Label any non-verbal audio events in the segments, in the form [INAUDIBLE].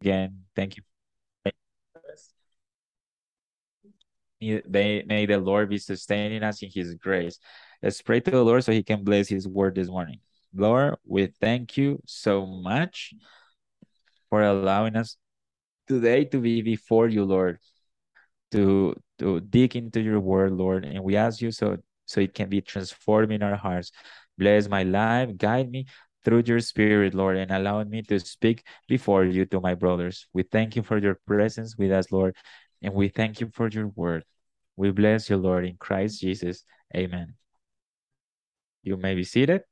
again. Thank you. May, may the Lord be sustaining us in his grace. Let's pray to the Lord so he can bless his word this morning. Lord, we thank you so much for allowing us today to be before you, Lord, to to dig into your word, Lord. And we ask you so so it can be transformed in our hearts. Bless my life, guide me through your spirit, Lord, and allow me to speak before you to my brothers. We thank you for your presence with us, Lord, and we thank you for your word. We bless you, Lord, in Christ Jesus. Amen. You may be seated.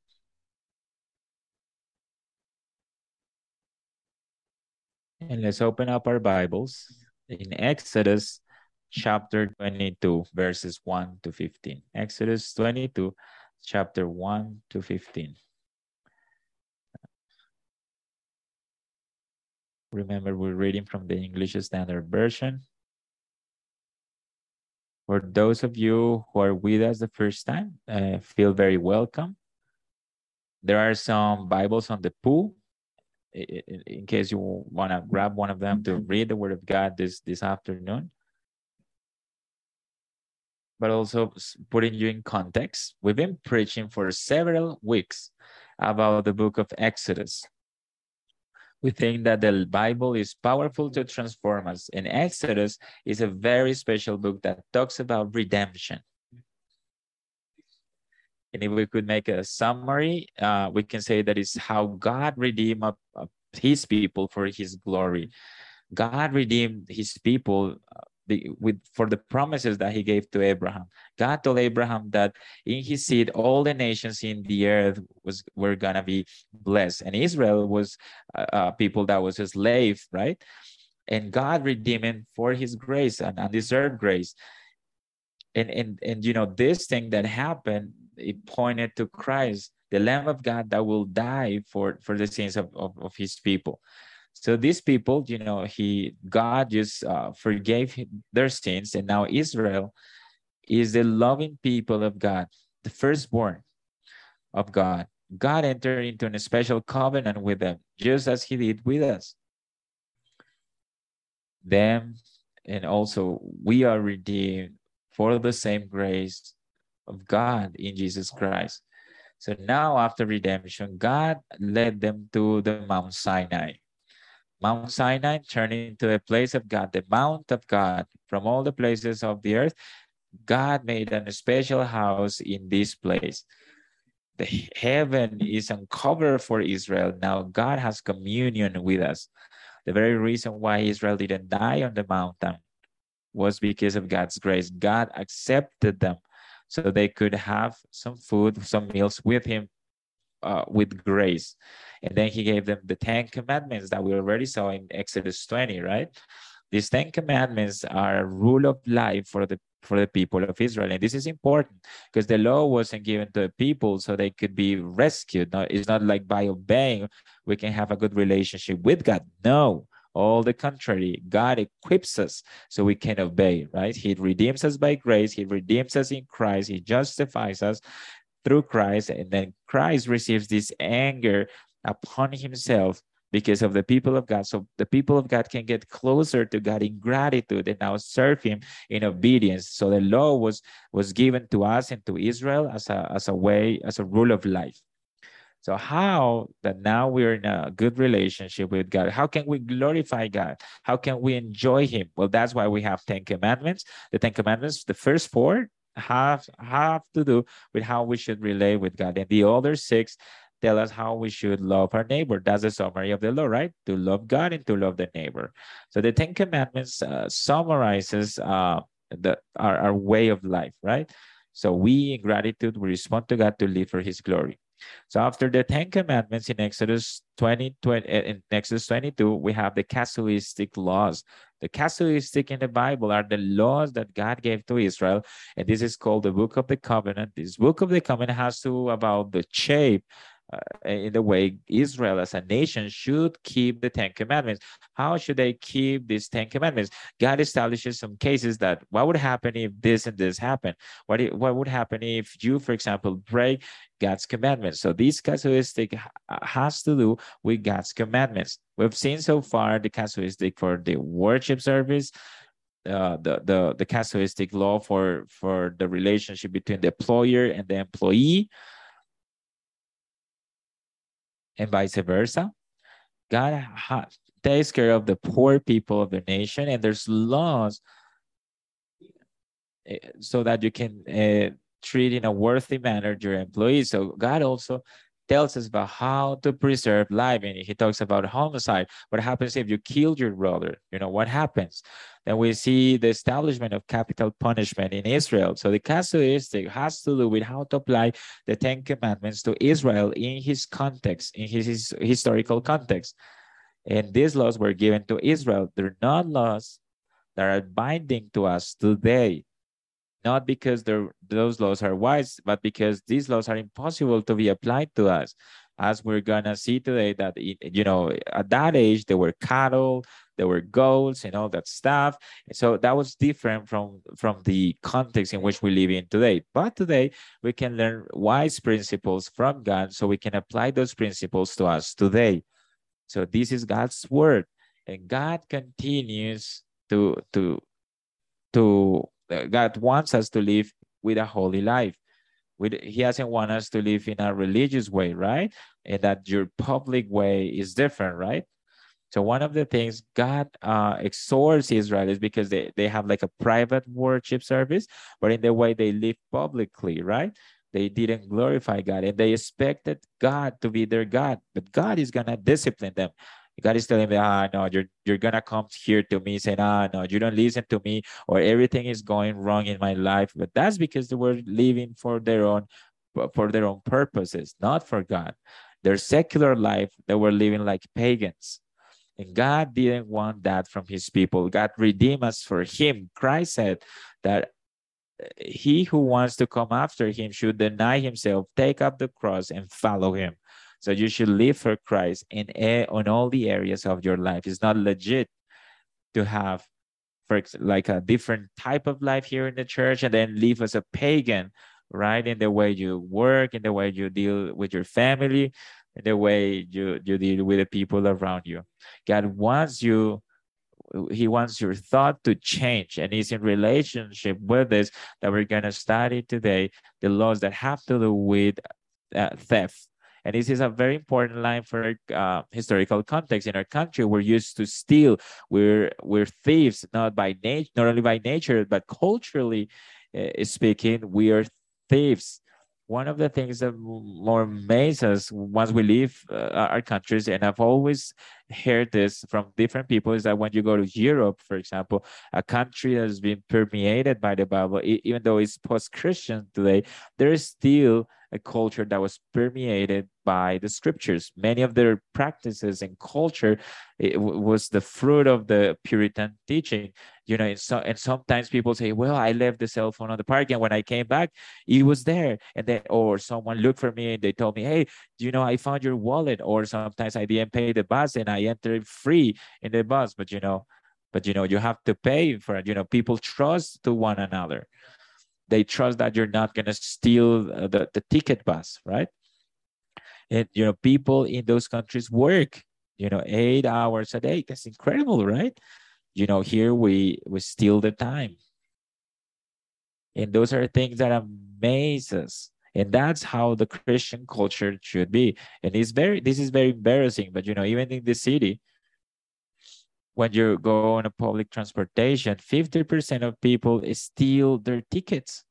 And let's open up our Bibles in Exodus chapter 22, verses 1 to 15. Exodus 22, chapter 1 to 15. Remember, we're reading from the English Standard Version. For those of you who are with us the first time, uh, feel very welcome. There are some Bibles on the pool in, in case you want to grab one of them to read the Word of God this, this afternoon. But also putting you in context, we've been preaching for several weeks about the book of Exodus. We think that the Bible is powerful to transform us, and Exodus is a very special book that talks about redemption. And if we could make a summary, uh, we can say that it's how God redeemed uh, his people for his glory. God redeemed his people with for the promises that he gave to Abraham. God told Abraham that in his seed all the nations in the earth was were gonna be blessed, and Israel was people that was a slave, right? And God redeemed him for His grace and undeserved grace. And and and you know this thing that happened it pointed to Christ, the Lamb of God that will die for, for the sins of, of, of his people. So these people, you know, he God just uh, forgave their sins, and now Israel is the loving people of God, the firstborn of God. God entered into a special covenant with them, just as He did with us. Them, and also we are redeemed for the same grace of God in Jesus Christ. So now, after redemption, God led them to the Mount Sinai. Mount Sinai turned into a place of God, the Mount of God. From all the places of the earth, God made a special house in this place. The heaven is uncovered for Israel. Now God has communion with us. The very reason why Israel didn't die on the mountain was because of God's grace. God accepted them so they could have some food, some meals with him uh, with grace. And then he gave them the 10 commandments that we already saw in Exodus 20, right? These 10 commandments are a rule of life for the for the people of Israel. And this is important because the law wasn't given to the people so they could be rescued. No, it's not like by obeying we can have a good relationship with God. No, all the contrary, God equips us so we can obey, right? He redeems us by grace. He redeems us in Christ. He justifies us through Christ. And then Christ receives this anger upon himself because of the people of God. So the people of God can get closer to God in gratitude and now serve him in obedience. So the law was was given to us and to Israel as a as a way, as a rule of life. So how that now we're in a good relationship with God? How can we glorify God? How can we enjoy Him? Well, that's why we have Ten Commandments. The Ten Commandments, the first four have have to do with how we should relate with God, and the other six tell us how we should love our neighbor. That's the summary of the law, right? To love God and to love the neighbor. So the Ten Commandments uh, summarizes uh, the our, our way of life, right? So we, in gratitude, we respond to God to live for His glory. So after the Ten Commandments in Exodus 20, 20 eh, in Exodus 22, we have the casuistic laws. The casuistic in the Bible are the laws that God gave to Israel, and this is called the Book of the Covenant. This Book of the Covenant has to about the shape in the way Israel as a nation should keep the Ten Commandments. How should they keep these Ten Commandments? God establishes some cases that what would happen if this and this happen? What, what would happen if you, for example, break God's commandments? So this casuistic has to do with God's commandments. We've seen so far the casuistic for the worship service, uh, the the the casuistic law for for the relationship between the employer and the employee and vice versa. God takes care of the poor people of the nation, and there's laws eh, so that you can uh, treat in a worthy manner your employees. So God also tells us about how to preserve life, and he talks about homicide. What happens if you killed your brother? You know what happens? Then we see the establishment of capital punishment in Israel. So the casuistic has to do with how to apply the Ten Commandments to Israel in his context, in his, his historical context. And these laws were given to Israel. They're not laws that are binding to us today not because those laws are wise, but because these laws are impossible to be applied to us. As we're gonna see today, that you know, at that age there were cattle, there were goats, and all that stuff. So that was different from from the context in which we live in today. But today we can learn wise principles from God, so we can apply those principles to us today. So this is God's word, and God continues to to to God wants us to live with a holy life. With, he doesn't want us to live in a religious way, right? And that your public way is different, right? So one of the things God uh, exhorts Israel is because they, they have like a private worship service, but in the way they live publicly, right? They didn't glorify God and they expected God to be their God, but God is going to discipline them. God is telling me, ah, no, you're you're gonna come here to me saying, ah, no, you don't listen to me, or everything is going wrong in my life. But that's because they were living for their own for their own purposes, not for God. Their secular life, they were living like pagans. And God didn't want that from his people. God redeemed us for him. Christ said that he who wants to come after him should deny himself, take up the cross, and follow him. So you should live for Christ in a, on all the areas of your life. It's not legit to have, for like a different type of life here in the church and then live as a pagan, right? In the way you work, in the way you deal with your family, in the way you you deal with the people around you. God wants you he wants your thought to change and he's in relationship with this that we're going to study today the laws that have to do with uh, theft and this is a very important line for uh, historical context. In our country, we're used to steal. We're we're thieves, not by nature, not only by nature, but culturally uh, speaking, we are thieves. One of the things that more amazes us once we leave uh, our countries, and I've always heard this from different people, is that when you go to Europe, for example, a country that has been permeated by the Bible, even though it's post-Christian today, there is still a culture that was permeated by the scriptures. Many of their practices and culture was the fruit of the Puritan teaching. You know, and, so, and sometimes people say, "Well, I left the cell phone on the park, and when I came back, it was there." And then, or someone looked for me and they told me, "Hey, you know, I found your wallet." Or sometimes I didn't pay the bus and I entered free in the bus, but you know, but you know, you have to pay for it. You know, people trust to one another they trust that you're not going to steal uh, the, the ticket bus right? And you know people in those countries work you know eight hours a day. That's incredible right? You know here we we steal the time. And those are things that amaze us. And that's how the christian culture should be. And it's very this is very embarrassing but you know even in the city when you go on a public transportation, 50% of people steal their tickets.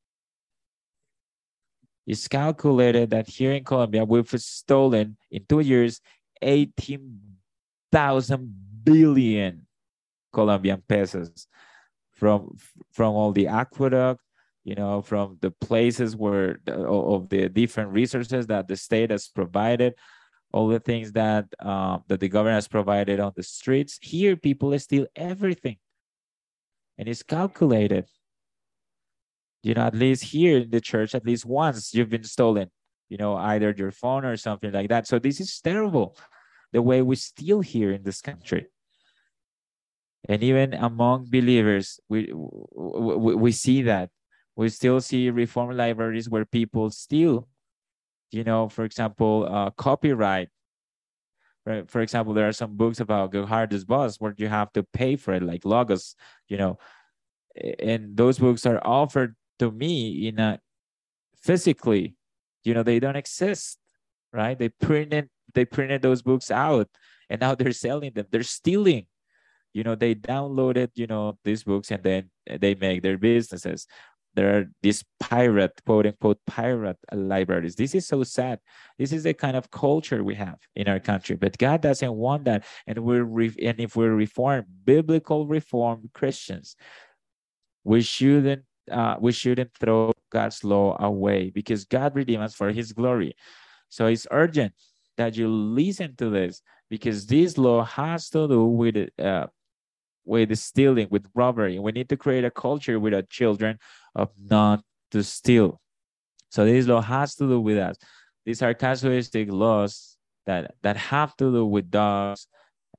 It's calculated that here in Colombia, we've stolen in two years 18,000 billion Colombian pesos from from all the aqueduct, you know, from the places where of the different resources that the state has provided, all the things that um, that the government has provided on the streets. Here, people steal everything, and it's calculated. You know, at least here in the church, at least once you've been stolen. you know, either your phone or something like that. So this is terrible, the way we steal here in this country. And even among believers, we, we, we see that. We still see reform libraries where people steal, you know, for example, uh, copyright. Right? For example, there are some books about Geerhardus Vos where you have to pay for it, like Logos, you know, and those books are offered to me in a physically you know they don't exist right they printed they printed those books out and now [LAUGHS] they're selling them they're stealing you know they downloaded you know these books and then they make their businesses there are these pirate quote unquote pirate libraries this is so sad this is the kind of culture we have in our country but god doesn't want that and we're re- and if we're reformed biblical reformed christians we shouldn't uh, we shouldn't throw God's law away because God redeemed us for his glory. So it's urgent that you listen to this because this law has to do with uh, with stealing, with robbery. We need to create a culture with our children of not to steal. So this law has to do with us. These are casuistic laws that that have to do with dogs,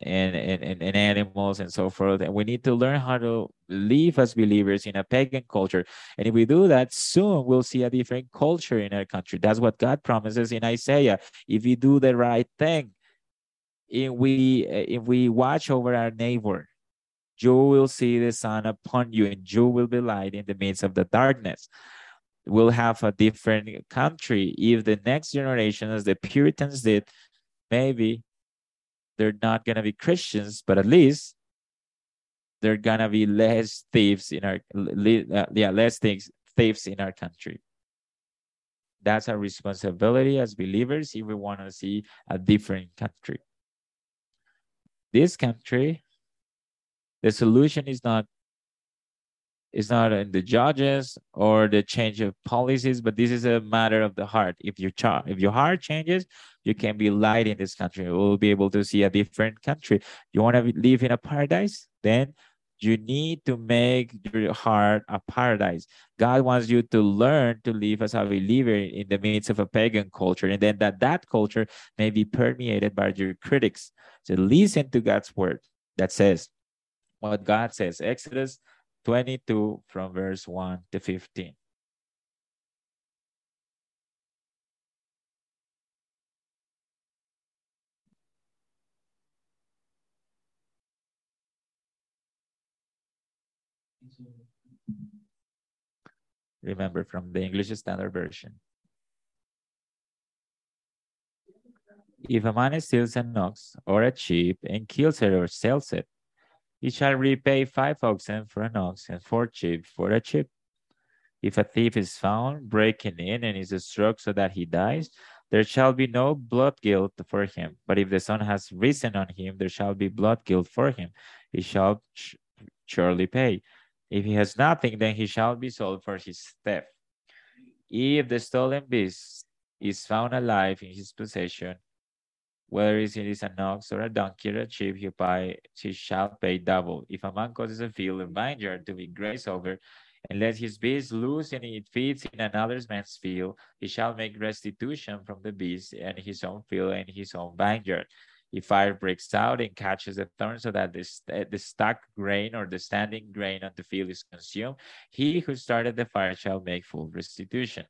and, and, and animals and so forth. And we need to learn how to live as believers in a pagan culture. And if we do that, soon we'll see a different culture in our country. That's what God promises in Isaiah. If we do the right thing, if we if we watch over our neighbor, you will see the sun upon you, and you will be light in the midst of the darkness. We'll have a different country if the next generation, as the Puritans did, maybe they're not going to be Christians, but at least they're going to be less thieves in our, uh, yeah, less thieves, thieves in our country. That's our responsibility as believers if we want to see a different country. This country, the solution is not is not in the judges or the change of policies, but this is a matter of the heart. If your child, if your heart changes, you can be light in this country. We'll be able to see a different country. You want to live in a paradise? Then you need to make your heart a paradise. God wants you to learn to live as a believer in the midst of a pagan culture, and then that that culture may be permeated by your critics. So listen to God's word that says what God says. Exodus 22 from verse 1 to 15. Remember from the English Standard Version. If a man steals an ox or a sheep and kills it or sells it, he shall repay five oxen for an ox and four sheep for a sheep. If a thief is found breaking in and is struck so that he dies, there shall be no blood guilt for him. But if the sun has risen on him, there shall be blood guilt for him. He shall surely pay. If he has nothing, then he shall be sold for his theft. If the stolen beast is found alive in his possession, whether it is an ox or a donkey or a sheep, he, pay, he shall pay double. If a man causes a field of vineyard to be grazed over, and let his beast loose and it feeds in another man's field, he shall make restitution from the beast and his own field and his own vineyard. If fire breaks out and catches the thorn so that the, eh, the stuck grain or the standing grain on the field is consumed, he who started the fire shall make full restitution.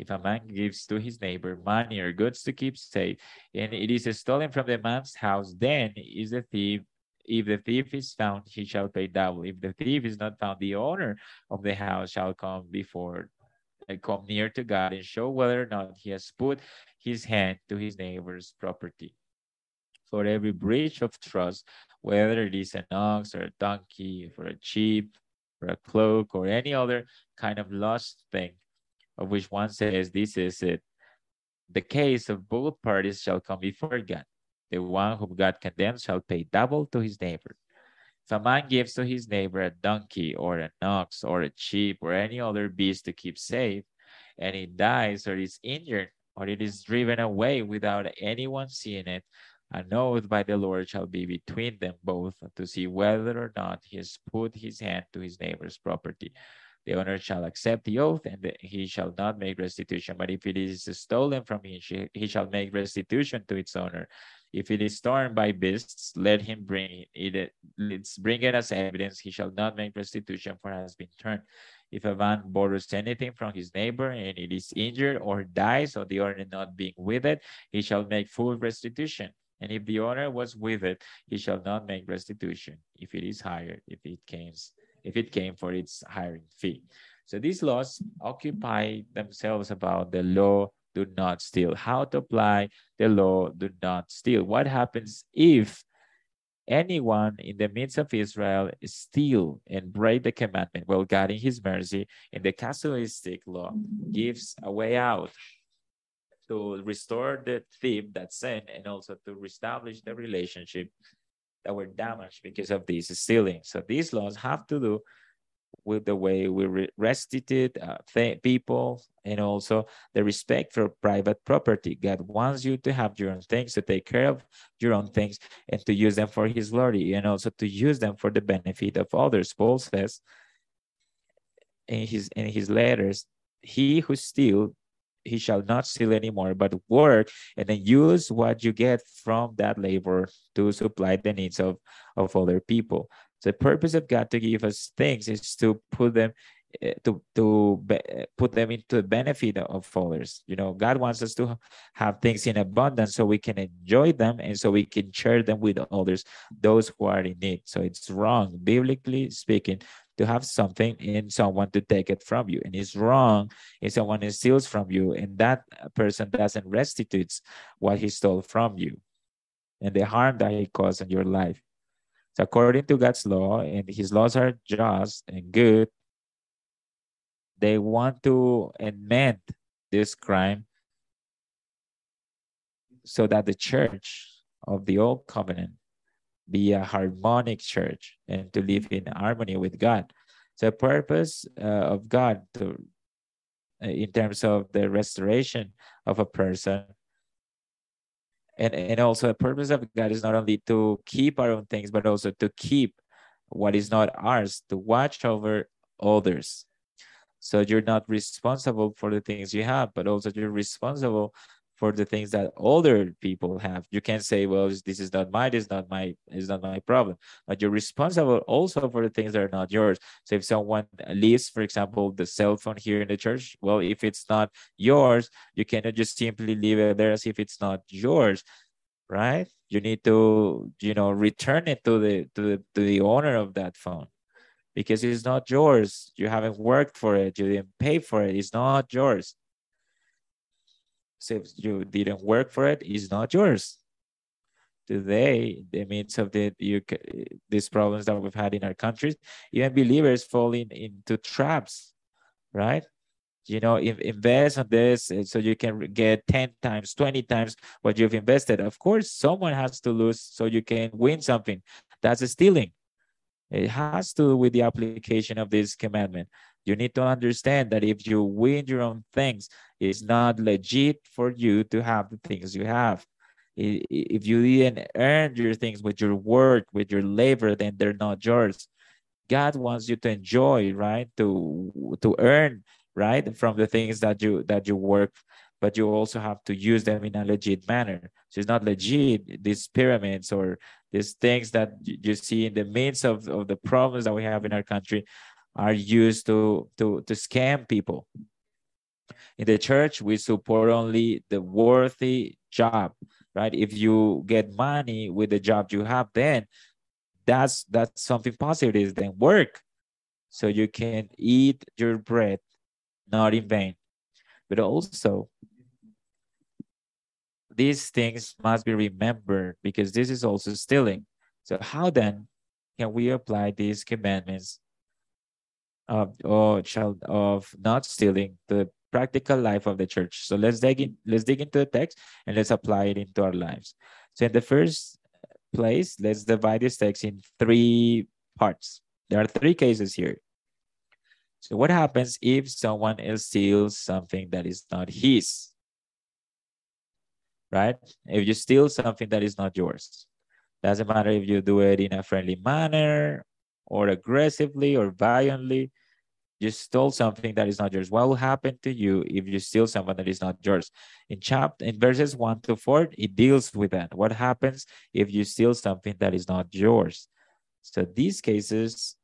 If a man gives to his neighbor money or goods to keep safe, and it is stolen from the man's house, then is the thief if the thief is found, he shall pay double. If the thief is not found, the owner of the house shall come before, uh, come near to God and show whether or not he has put his hand to his neighbor's property. For every breach of trust, whether it is an ox or a donkey, for a sheep, for a cloak, or any other kind of lost thing, of which one says, This is it. The case of both parties shall come before God. The one whom God condemns shall pay double to his neighbor. If a man gives to his neighbor a donkey or an ox or a sheep or any other beast to keep safe, and it dies or is injured or it is driven away without anyone seeing it, an oath by the Lord shall be between them both to see whether or not he has put his hand to his neighbor's property. The owner shall accept the oath and he shall not make restitution. But if it is stolen from him, he shall make restitution to its owner. If it is torn by beasts, let him bring it. Let's bring it as evidence. He shall not make restitution for it has been torn. If a man borrows anything from his neighbor and it is injured or dies, or the owner not being with it, he shall make full restitution. And if the owner was with it, he shall not make restitution if it is hired, if it came, if it came for its hiring fee. So these laws occupy themselves about the law do not steal. How to apply the law do not steal. What happens if anyone in the midst of Israel steal and break the commandment? Well, God in his mercy in the casuistic law gives a way out to restore the thief that sinned and also to reestablish the relationship that were damaged because of these stealing. So these laws have to do with the way we restitute uh, people and also the respect for private property. God wants you to have your own things, to take care of your own things, and to use them for His glory, and also to use them for the benefit of others. Paul says in his in his letters, "He who steals he shall not steal anymore, but work and then use what you get from that labor to supply the needs of, of other people. The purpose of God to give us things is to put them eh, to to be, put them into the benefit of others. You know, God wants us to have things in abundance so we can enjoy them and so we can share them with others, those who are in need. So it's wrong, biblically speaking, to have something in someone to take it from you. And it's wrong if someone steals from you and that person doesn't restitute what he stole from you and the harm that he caused in your life. So according to God's law, and his laws are just and good, they want to amend this crime so that the church of the old covenant be a harmonic church and to live in harmony with God. The purpose uh, of God to, uh, in terms of the restoration of a person and, and also the purpose of God is not only to keep our own things, but also to keep what is not ours, to watch over others. So you're not responsible for the things you have, but also you're responsible for the things that older people have. You can't say, well, this is not this is not my, is not my problem. But you're responsible also for the things that are not yours. So if someone leaves, for example, the cell phone here in the church, well, if it's not yours, you cannot just simply leave it there as if it's not yours, right? You need to, you know, return it to the to the to the owner of that phone because it's not yours. You haven't worked for it. You didn't pay for it. It's not yours. If you didn't work for it, it's not yours. Today, the midst of the you, these problems that we've had in our countries, even believers fall in, into traps, right? You know, invest on this uh, so you can get 10 times, 20 times what you've invested. Of course, someone has to lose so you can win something. That's a stealing. It has to do with the application of this commandment. You need to understand that if you win your own things, it's not legit for you to have the things you have. If you didn't earn your things with your work, with your labor, then they're not yours. God wants you to enjoy, right? To to earn, right, from the things that you that you work, but you also have to use them in a legit manner. So it's not legit. These pyramids or these things that you see in the midst of, of the problems that we have in our country are used to, to, to scam people. In the church, we support only the worthy job, right? If you get money with the job you have, then that's that's something positive. Is then work, so you can eat your bread, not in vain. But also, these things must be remembered because this is also stealing. So how then can we apply these commandments of or child of not stealing the practical life of the church. So let's dig in, let's dig into the text and let's apply it into our lives. So in the first place, let's divide this text in three parts. There are three cases here. So what happens if someone else steals something that is not his? Right? If you steal something that is not yours, doesn't matter if you do it in a friendly manner or aggressively or violently, you stole something that is not yours. What will happen to you if you steal something that is not yours? In chapter in verses one to four, it deals with that. What happens if you steal something that is not yours? So these cases,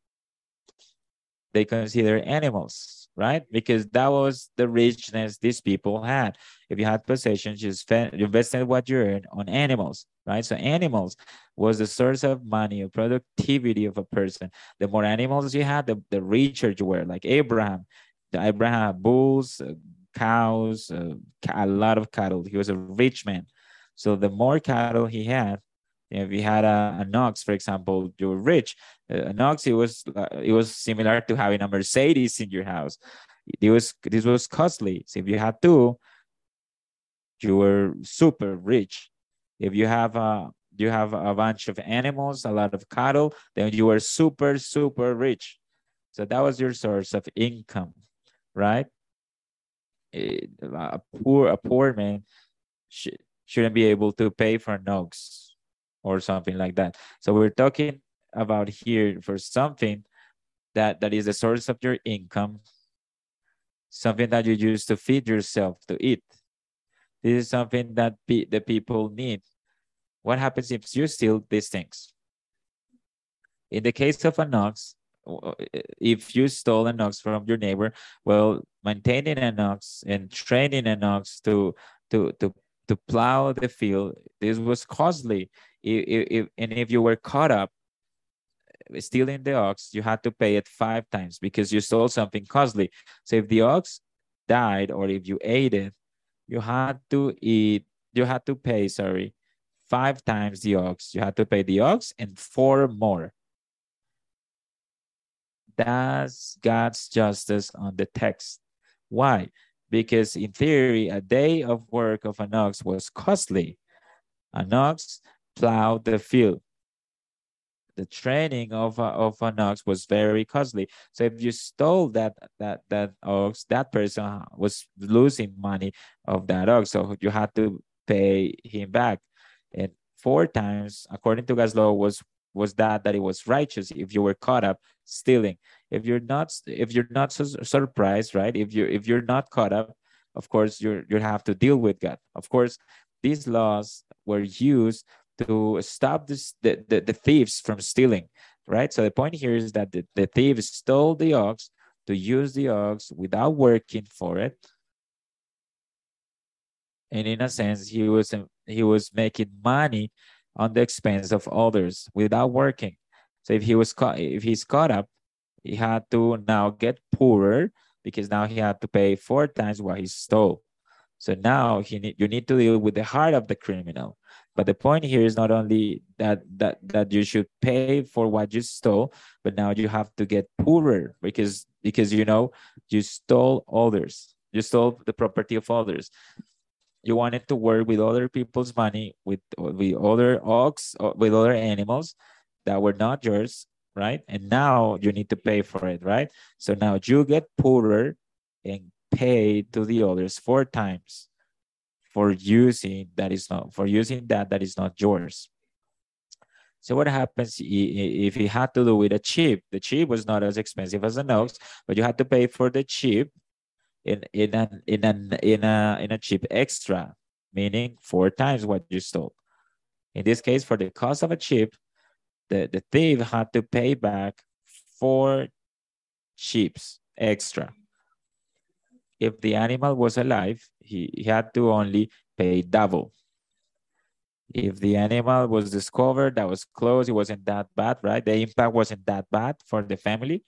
they consider animals, right? Because that was the richness these people had. If you had possessions, you, spent, invested what you earned on animals, right? So animals was the source of money, of productivity of a person. The more animals you had, the, the richer you were. Like Abraham, the Abraham had bulls, uh, cows, uh, a lot of cattle. He was a rich man. So the more cattle he had, if you had a, an ox, for example, you were rich. Uh, an ox, it was uh, it was similar to having a Mercedes in your house. It was this was costly. So if you had two, you were super rich. If you have a you have a bunch of animals, a lot of cattle, then you were super super rich. So that was your source of income, right? It, a poor a poor man sh shouldn't be able to pay for an ox or something like that. So we're talking about here for something that that is the source of your income, something that you use to feed yourself to eat. This is something that pe the people need. What happens if you steal these things? In the case of an ox, uh, if you stole an ox from your neighbor, well, maintaining an ox and training an ox to to to to plow the field, this was costly if, if, and if you were caught up uh, stealing the ox, you had to pay it five times because you stole something costly. So if the ox died or if you ate it, you had to eat, you had to pay, sorry, five times the ox. You had to pay the ox and four more. That's God's justice on the text. Why? Because in theory, a day of work of an ox was costly. An ox plow the field. The training of, of an ox was very costly. So if you stole that that that ox, that person was losing money of that ox. So you had to pay him back. And four times, according to God's law, was was that that it was righteous if you were caught up stealing. If you're not if you're not so surprised, right? If you if you're not caught up, of course you you have to deal with God. Of course, these laws were used to stop this, the, the, the thieves from stealing, right? So the point here is that the, the thief stole the ox to use the ox without working for it. And in a sense, he was he was making money on the expense of others without working. So if he was caught, if he's caught up, he had to now get poorer because now he had to pay four times what he stole. So now he need, you need to deal with the heart of the criminal. But the point here is not only that that that you should pay for what you stole, but now you have to get poorer because because you know you stole others, you stole the property of others. You wanted to work with other people's money, with with other ox, uh, with other animals that were not yours, right? And now you need to pay for it, right? So now you get poorer and pay to the others four times for using that is not for using that that is not yours. So what happens if he had to do with a chip? The chip was not as expensive as an ox, but you had to pay for the chip in in an in an in a in a chip extra, meaning four times what you stole. In this case, for the cost of a chip, the, the thief had to pay back four chips extra if the animal was alive, he, he had to only pay double. If the animal was discovered, that was close, it wasn't that bad, right? The impact wasn't that bad for the family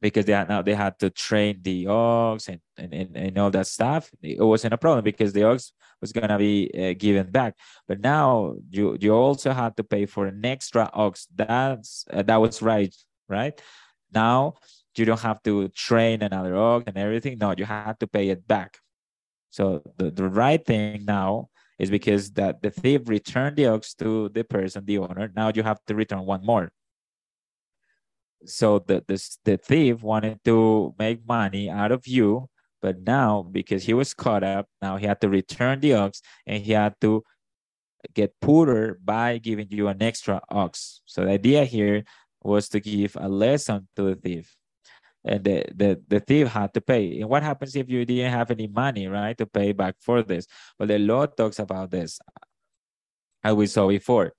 because they had, now they had to train the ox and, and, and, and all that stuff. It wasn't a problem because the ox was going to be uh, given back. But now you you also had to pay for an extra ox. That's uh, that was right, right? Now you don't have to train another ox and everything. No, you have to pay it back. So the, the right thing now is because that the thief returned the ox to the person, the owner. Now you have to return one more. So the, the, the thief wanted to make money out of you, but now because he was caught up, now he had to return the ox and he had to get poorer by giving you an extra ox. So the idea here was to give a lesson to the thief and the, the, the thief had to pay. And what happens if you didn't have any money, right, to pay back for this? Well, the law talks about this, as we saw before.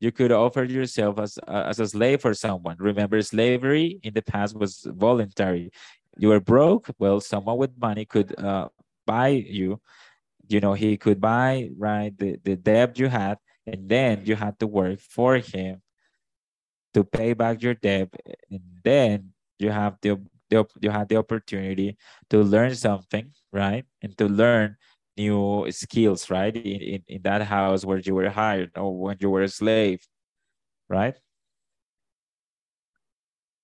You could offer yourself as, as a slave for someone. Remember, slavery in the past was voluntary. You were broke, well, someone with money could uh, buy you. You know, he could buy, right, the, the debt you had, and then you had to work for him to pay back your debt. And then you have the, the you have the opportunity to learn something, right? And to learn new skills, right? In, in, in that house where you were hired or when you were a slave, right?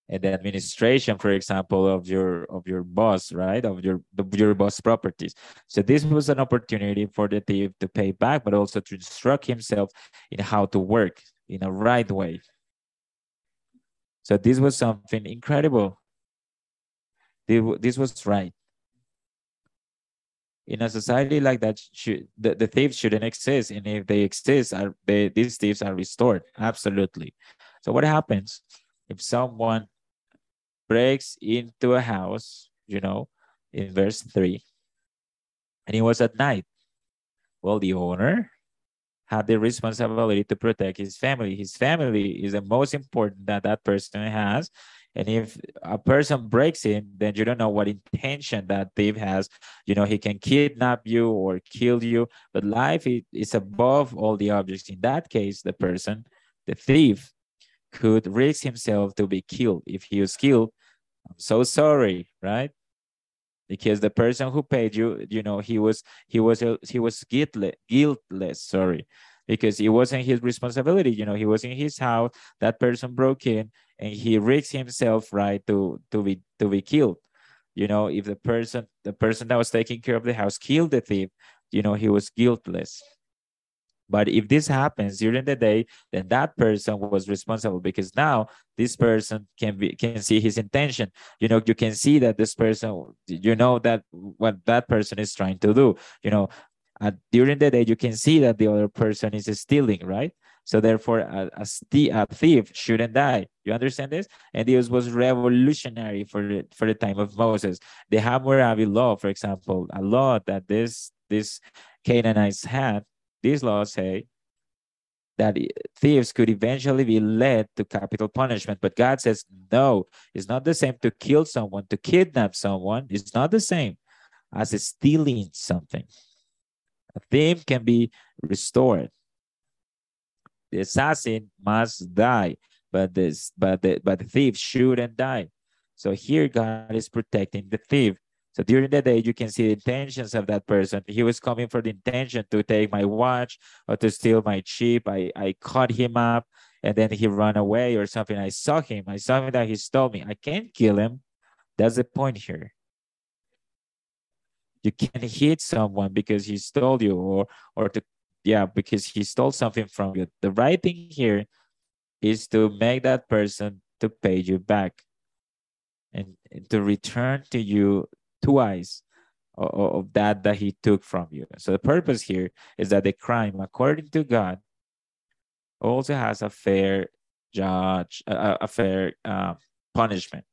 And the administration, for example, of your of your boss, right? Of your your boss properties. So this was an opportunity for the thief to pay back, but also to instruct himself in how to work in a right way. So this was something incredible. This was right in a society like that, should, the, thieves shouldn't exist. And if they exist, these thieves are restored. Absolutely. So what happens if someone breaks into a house, you know, in verse 3, and it was at night? Well, the owner had the responsibility to protect his family. His family is the most important that that person has. And if a person breaks in, then you don't know what intention that thief has. You know, he can kidnap you or kill you, but life is above all the objects. In that case, the person, the thief, could risk himself to be killed. If he was killed, I'm so sorry, right? Because the person who paid you, you know, he was he was he was guiltless, guiltless, sorry, because it wasn't his responsibility. You know, he was in his house. That person broke in, and he risks himself right to to be to be killed you know if the person the person that was taking care of the house killed the thief you know he was guiltless but if this happens during the day then that person was responsible because now this person can be can see his intention you know you can see that this person you know that what that person is trying to do you know uh, during the day you can see that the other person is stealing right so therefore, a, a, thief shouldn't die. You understand this? And this was revolutionary for the, for the time of Moses. The Hammurabi law, for example, a law that this this Canaanites had. These laws say that thieves could eventually be led to capital punishment. But God says, no, it's not the same to kill someone, to kidnap someone. It's not the same as stealing something. A thief can be restored the assassin must die, but this but the but the thief shouldn't die. So here God is protecting the thief. So during the day, you can see the intentions of that person. He was coming for the intention to take my watch or to steal my sheep. I, I caught him up and then he ran away or something. I saw him. I saw him that he stole me. I can't kill him. That's the point here. You can hit someone because he stole you or or to yeah, because he stole something from you. The right thing here is to make that person to pay you back and to return to you twice of, that that he took from you. So the purpose here is that the crime, according to God, also has a fair judge, a, a fair uh, punishment.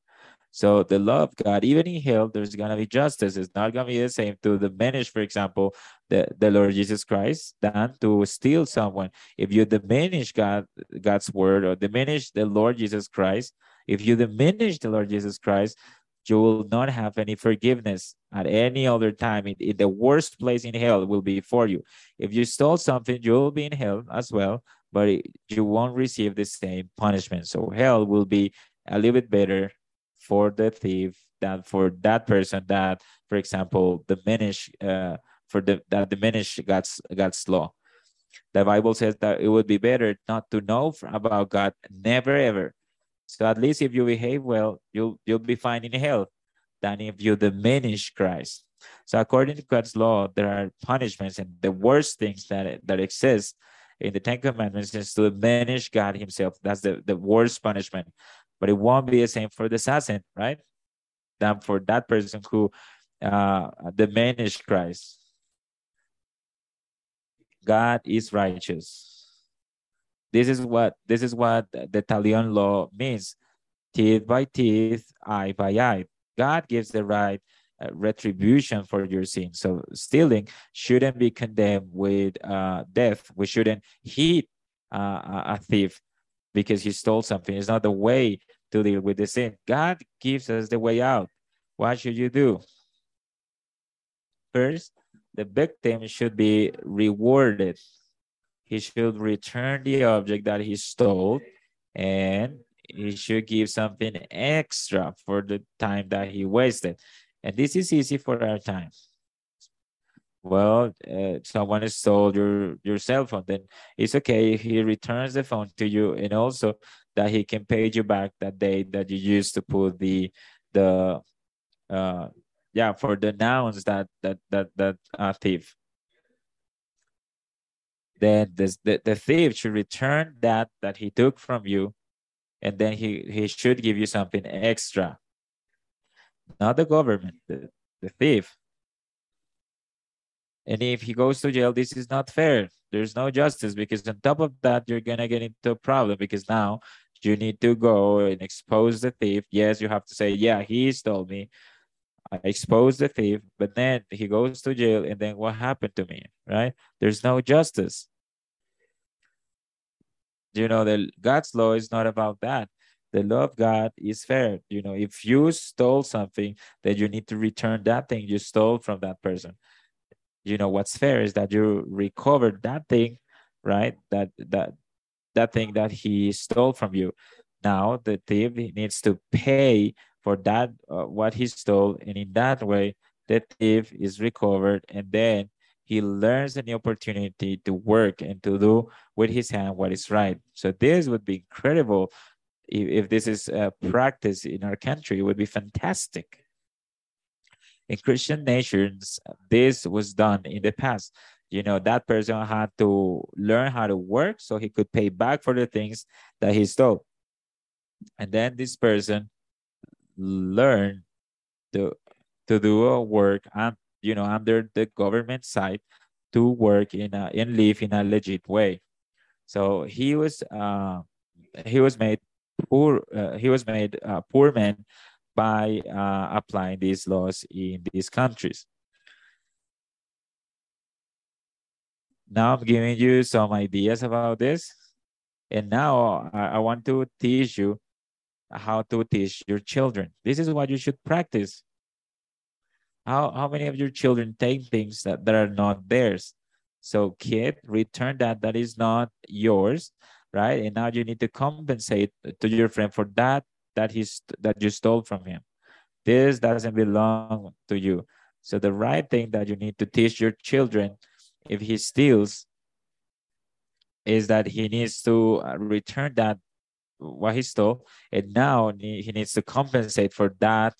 So the law of God, even in hell, there's gonna be justice. It's not gonna be the same to the diminish, for example, the, the Lord Jesus Christ than to steal someone. If you diminish God, God's word or diminish the Lord Jesus Christ, if you diminish the Lord Jesus Christ, you will not have any forgiveness at any other time. In, the worst place in hell will be for you. If you stole something, you will be in hell as well, but it, you won't receive the same punishment. So hell will be a little bit better for the thief than for that person that, for example, diminish uh, for the that diminish God's God's law. The Bible says that it would be better not to know about God, never ever. So at least if you behave well, you'll you'll be fine in hell than if you diminish Christ. So according to God's law, there are punishments, and the worst things that that exist in the Ten Commandments is to diminish God Himself. That's the, the worst punishment but it won't be the same for the assassin, right? Than for that person who uh, diminished Christ. God is righteous. This is what this is what the Talion law means. teeth by teeth, eye by eye. God gives the right uh, retribution for your sin. So stealing shouldn't be condemned with uh, death. We shouldn't hit uh, a thief because he stole something. It's not the way to deal with the sin. God gives us the way out. What should you do? First, the victim should be rewarded. He should return the object that he stole and he should give something extra for the time that he wasted. And this is easy for our time. Well, uh, someone stole your, your cell phone, then it's okay if he returns the phone to you and also that he can pay you back that day that you used to put the the uh yeah for the nouns that that that that uh, thief then this, the, the thief should return that that he took from you and then he he should give you something extra. Not the government the, the thief. And if he goes to jail this is not fair. There's no justice because on top of that you're gonna get into a problem because now you need to go and expose the thief. Yes you have to say yeah he stole me I exposed the thief, but then he goes to jail, and then what happened to me, right? There's no justice. You know, the God's law is not about that. The law of God is fair. You know, if you stole something, then you need to return that thing you stole from that person. You know, what's fair is that you recovered that thing, right? That that that thing that he stole from you. Now the thief needs to pay for that uh, what he stole and in that way the thief is recovered and then he learns an opportunity to work and to do with his hand what is right. So this would be incredible. If, if this is a practice in our country it would be fantastic. In christian nations this was done in the past. You know that person had to learn how to work so he could pay back for the things that he stole. And then this person learn to to do a work and you know under the government side to work in a and live in a legit way. So he was uh, he was made poor uh, he was made a poor man by uh, applying these laws in these countries. Now i'm giving you some ideas about this. And now I, I want to teach you how to teach your children. This is what you should practice. How, how many of your children take things that, that are not theirs? So kid, return that that is not yours, right? And now you need to compensate to your friend for that that he's that you stole from him. This doesn't belong to you. So the right thing that you need to teach your children if he steals is that he needs to uh, return that what he stole, and now he needs to compensate for that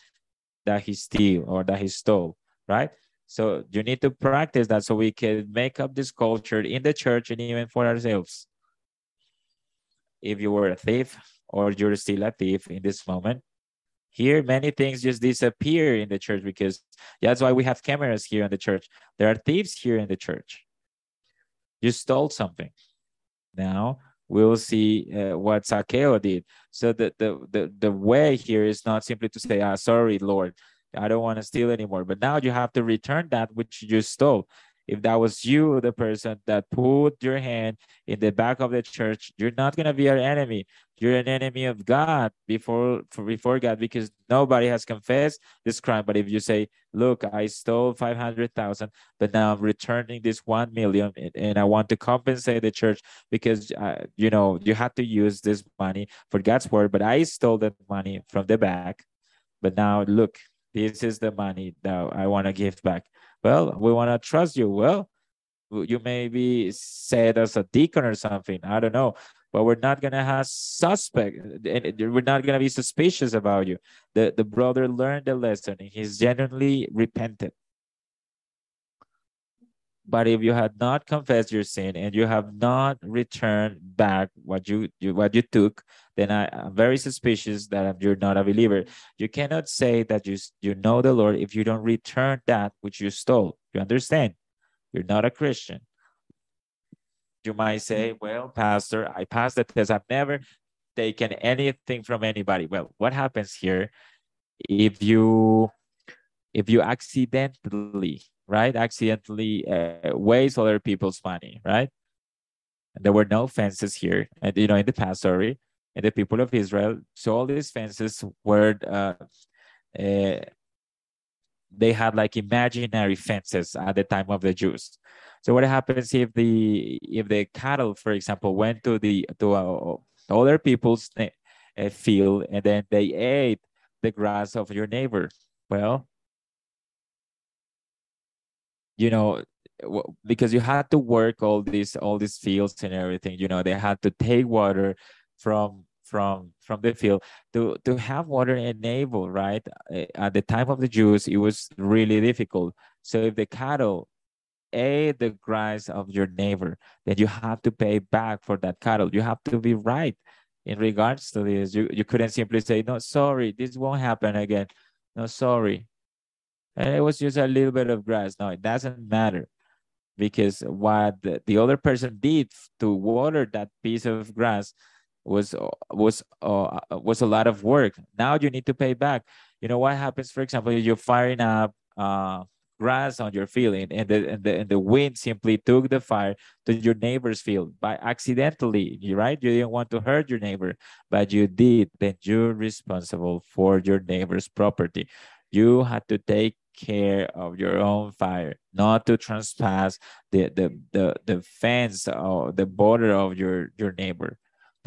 that he steal or that he stole, right? So you need to practice that so we can make up this culture in the church and even for ourselves. If you were a thief or you're still a thief in this moment, here many things just disappear in the church because that's why we have cameras here in the church. There are thieves here in the church. You stole something. Now we'll see uh, what Zacchaeus did. So the, the, the, the way here is not simply to say, ah, sorry, Lord, I don't want to steal anymore. But now you have to return that which you stole. If that was you, the person that put your hand in the back of the church, you're not going to be our enemy. You're an enemy of God before before God because nobody has confessed this crime. But if you say, "Look, I stole five hundred thousand, but now I'm returning this one million, and I want to compensate the church because uh, you know you had to use this money for God's word, but I stole that money from the back, but now look, this is the money that I want to give back." Well, we want to trust you. Well, you may be said as a deacon or something. I don't know. But we're not gonna have suspect uh, and we're not gonna be suspicious about you. The the brother learned the lesson and he's genuinely repented. But if you had not confessed your sin and you have not returned back what you, you what you took, then I, am very suspicious that you're not a believer. You cannot say that you you know the Lord if you don't return that which you stole. You understand? You're not a Christian. You might say, "Well, Pastor, I passed the test. I've never taken anything from anybody. Well, what happens here if you if you accidentally right accidentally uh, waste other people's money right there were no fences here and you know in the past sorry and the people of israel. So all these fences were uh, uh, they had like imaginary fences at the time of the jews. So what happens if the if the cattle for example went to the to uh, other people's uh, field and then they ate the grass of your neighbor? Well you know because you had to work all these all these fields and everything you know they had to take water from from from the field. To to have water enabled right eh, at the time of the jews it was really difficult. So if the cattle ate the grass of your neighbor then you have to pay back for that cattle. You have to be right in regards to this. You, you couldn't simply say no sorry this won't happen again. No sorry. And it was just a little bit of grass. No, it doesn't matter because what the, the other person did to water that piece of grass was was uh, was a lot of work. Now you need to pay back. You know what happens? For example, you're firing up uh, grass on your field, and, and, the, and the and the wind simply took the fire to your neighbor's field by accidentally. Right? You didn't want to hurt your neighbor, but you did. Then you're responsible for your neighbor's property. You had to take care of your own fire, not to trespass the, the, the, the fence or the border of your, your neighbor.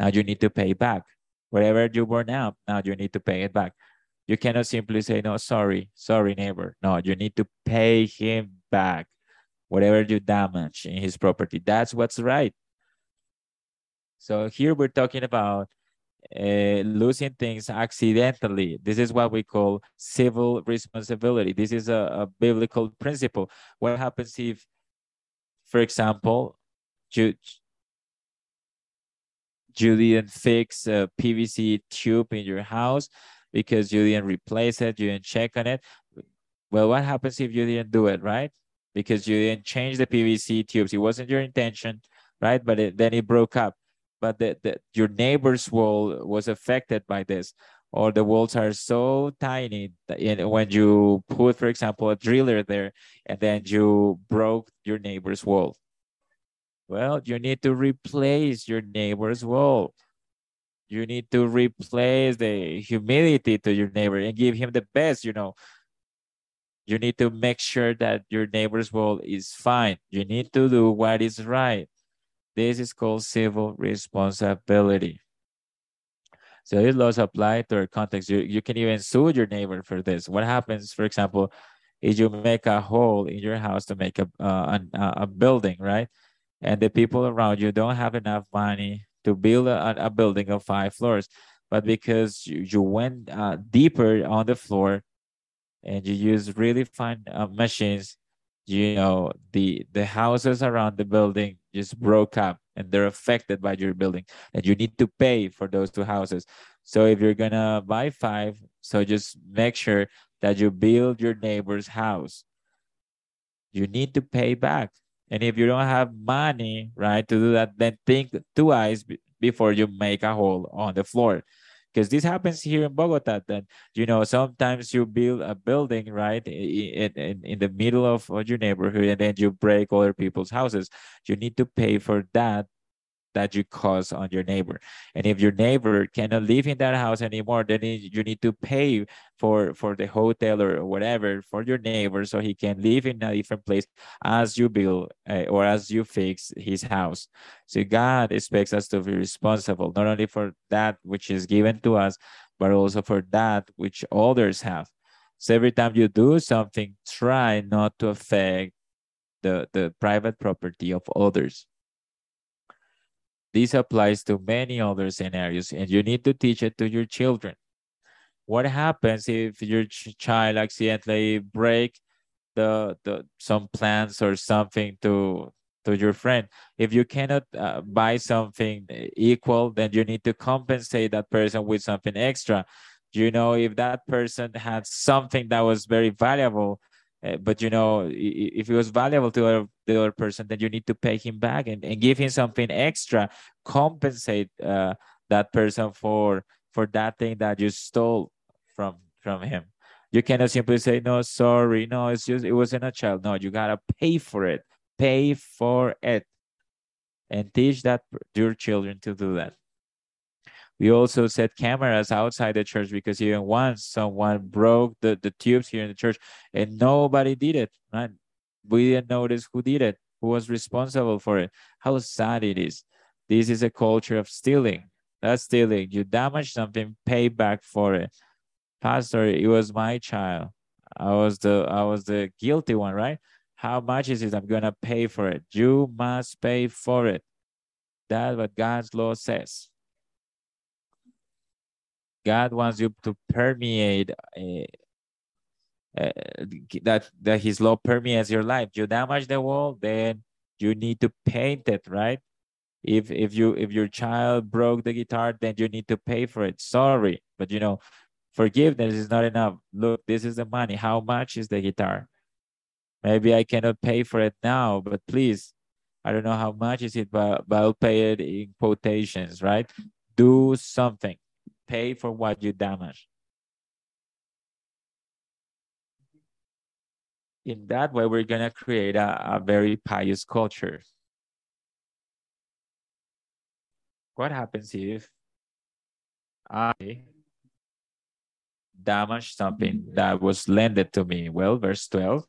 Now you need to pay back. Whatever you burn out, now you need to pay it back. You cannot simply say, no, sorry, sorry, neighbor. No, you need to pay him back whatever you damage in his property. That's what's right. So here we're talking about uh, losing things accidentally. This is what we call civil responsibility. This is a, a biblical principle. What happens if, for example, you, you didn't fix a PVC tube in your house because you didn't replace it, you didn't check on it. Well, what happens if you didn't do it, right? Because you didn't change the PVC tubes. It wasn't your intention, right? But it, then it broke up but the, the, your neighbor's wall was affected by this or the walls are so tiny that when you put for example a driller there and then you broke your neighbor's wall well you need to replace your neighbor's wall you need to replace the humility to your neighbor and give him the best you know you need to make sure that your neighbor's wall is fine you need to do what is right this is called civil responsibility. So these laws apply to our context. You, you can even sue your neighbor for this. What happens, for example, if you make a hole in your house to make a, uh, a, a building, right? And the people around you don't have enough money to build a, a building of five floors. But because you, you went uh, deeper on the floor and you use really fine uh, machines, you know, the, the houses around the building just broke up and they're affected by your building and you need to pay for those two houses. So if you're gonna buy five so just make sure that you build your neighbor's house. You need to pay back and if you don't have money right to do that then think twice before you make a hole on the floor because this happens here in Bogota. That you know sometimes you build a building right in, in, in the middle of, your neighborhood, and then you break other people's houses. You need to pay for that that you cause on your neighbor. And if your neighbor cannot live in that house anymore, then you need to pay for for the hotel or whatever for your neighbor so he can live in a different place as you build uh, or as you fix his house. So God expects us to be responsible not only for that which is given to us, but also for that which others have. So every time you do something, try not to affect the, the private property of others. This applies to many other scenarios, and you need to teach it to your children. What happens if your ch child accidentally break the, the some plants or something to to your friend? If you cannot uh, buy something equal, then you need to compensate that person with something extra. You know, if that person had something that was very valuable, uh, but you know, if it was valuable to the other person, then you need to pay him back and, and give him something extra, compensate uh, that person for for that thing that you stole from from him. You cannot simply say, no, sorry, no, it's just it wasn't a child. No, you gotta pay for it. Pay for it. And teach that your children to do that. We also set cameras outside the church because even once someone broke the, the tubes here in the church and nobody did it. Right? We didn't notice who did it, who was responsible for it. How sad it is. This is a culture of stealing. That's stealing. You damage something, pay back for it. Pastor, it was my child. I was the I was the guilty one, right? How much is it? I'm gonna pay for it. You must pay for it. That's what God's law says. God wants you to permeate uh, uh, that that His law permeates your life. You damage the wall, then you need to paint it, right? If if you if your child broke the guitar, then you need to pay for it. Sorry, but you know, forgiveness is not enough. Look, this is the money. How much is the guitar? Maybe I cannot pay for it now, but please, I don't know how much is it, but, but I'll pay it in quotations, right? Do something pay for what you damage. In that way, we're going to create a, a very pious culture. What happens if I damage something that was lended to me? Well, verse 12.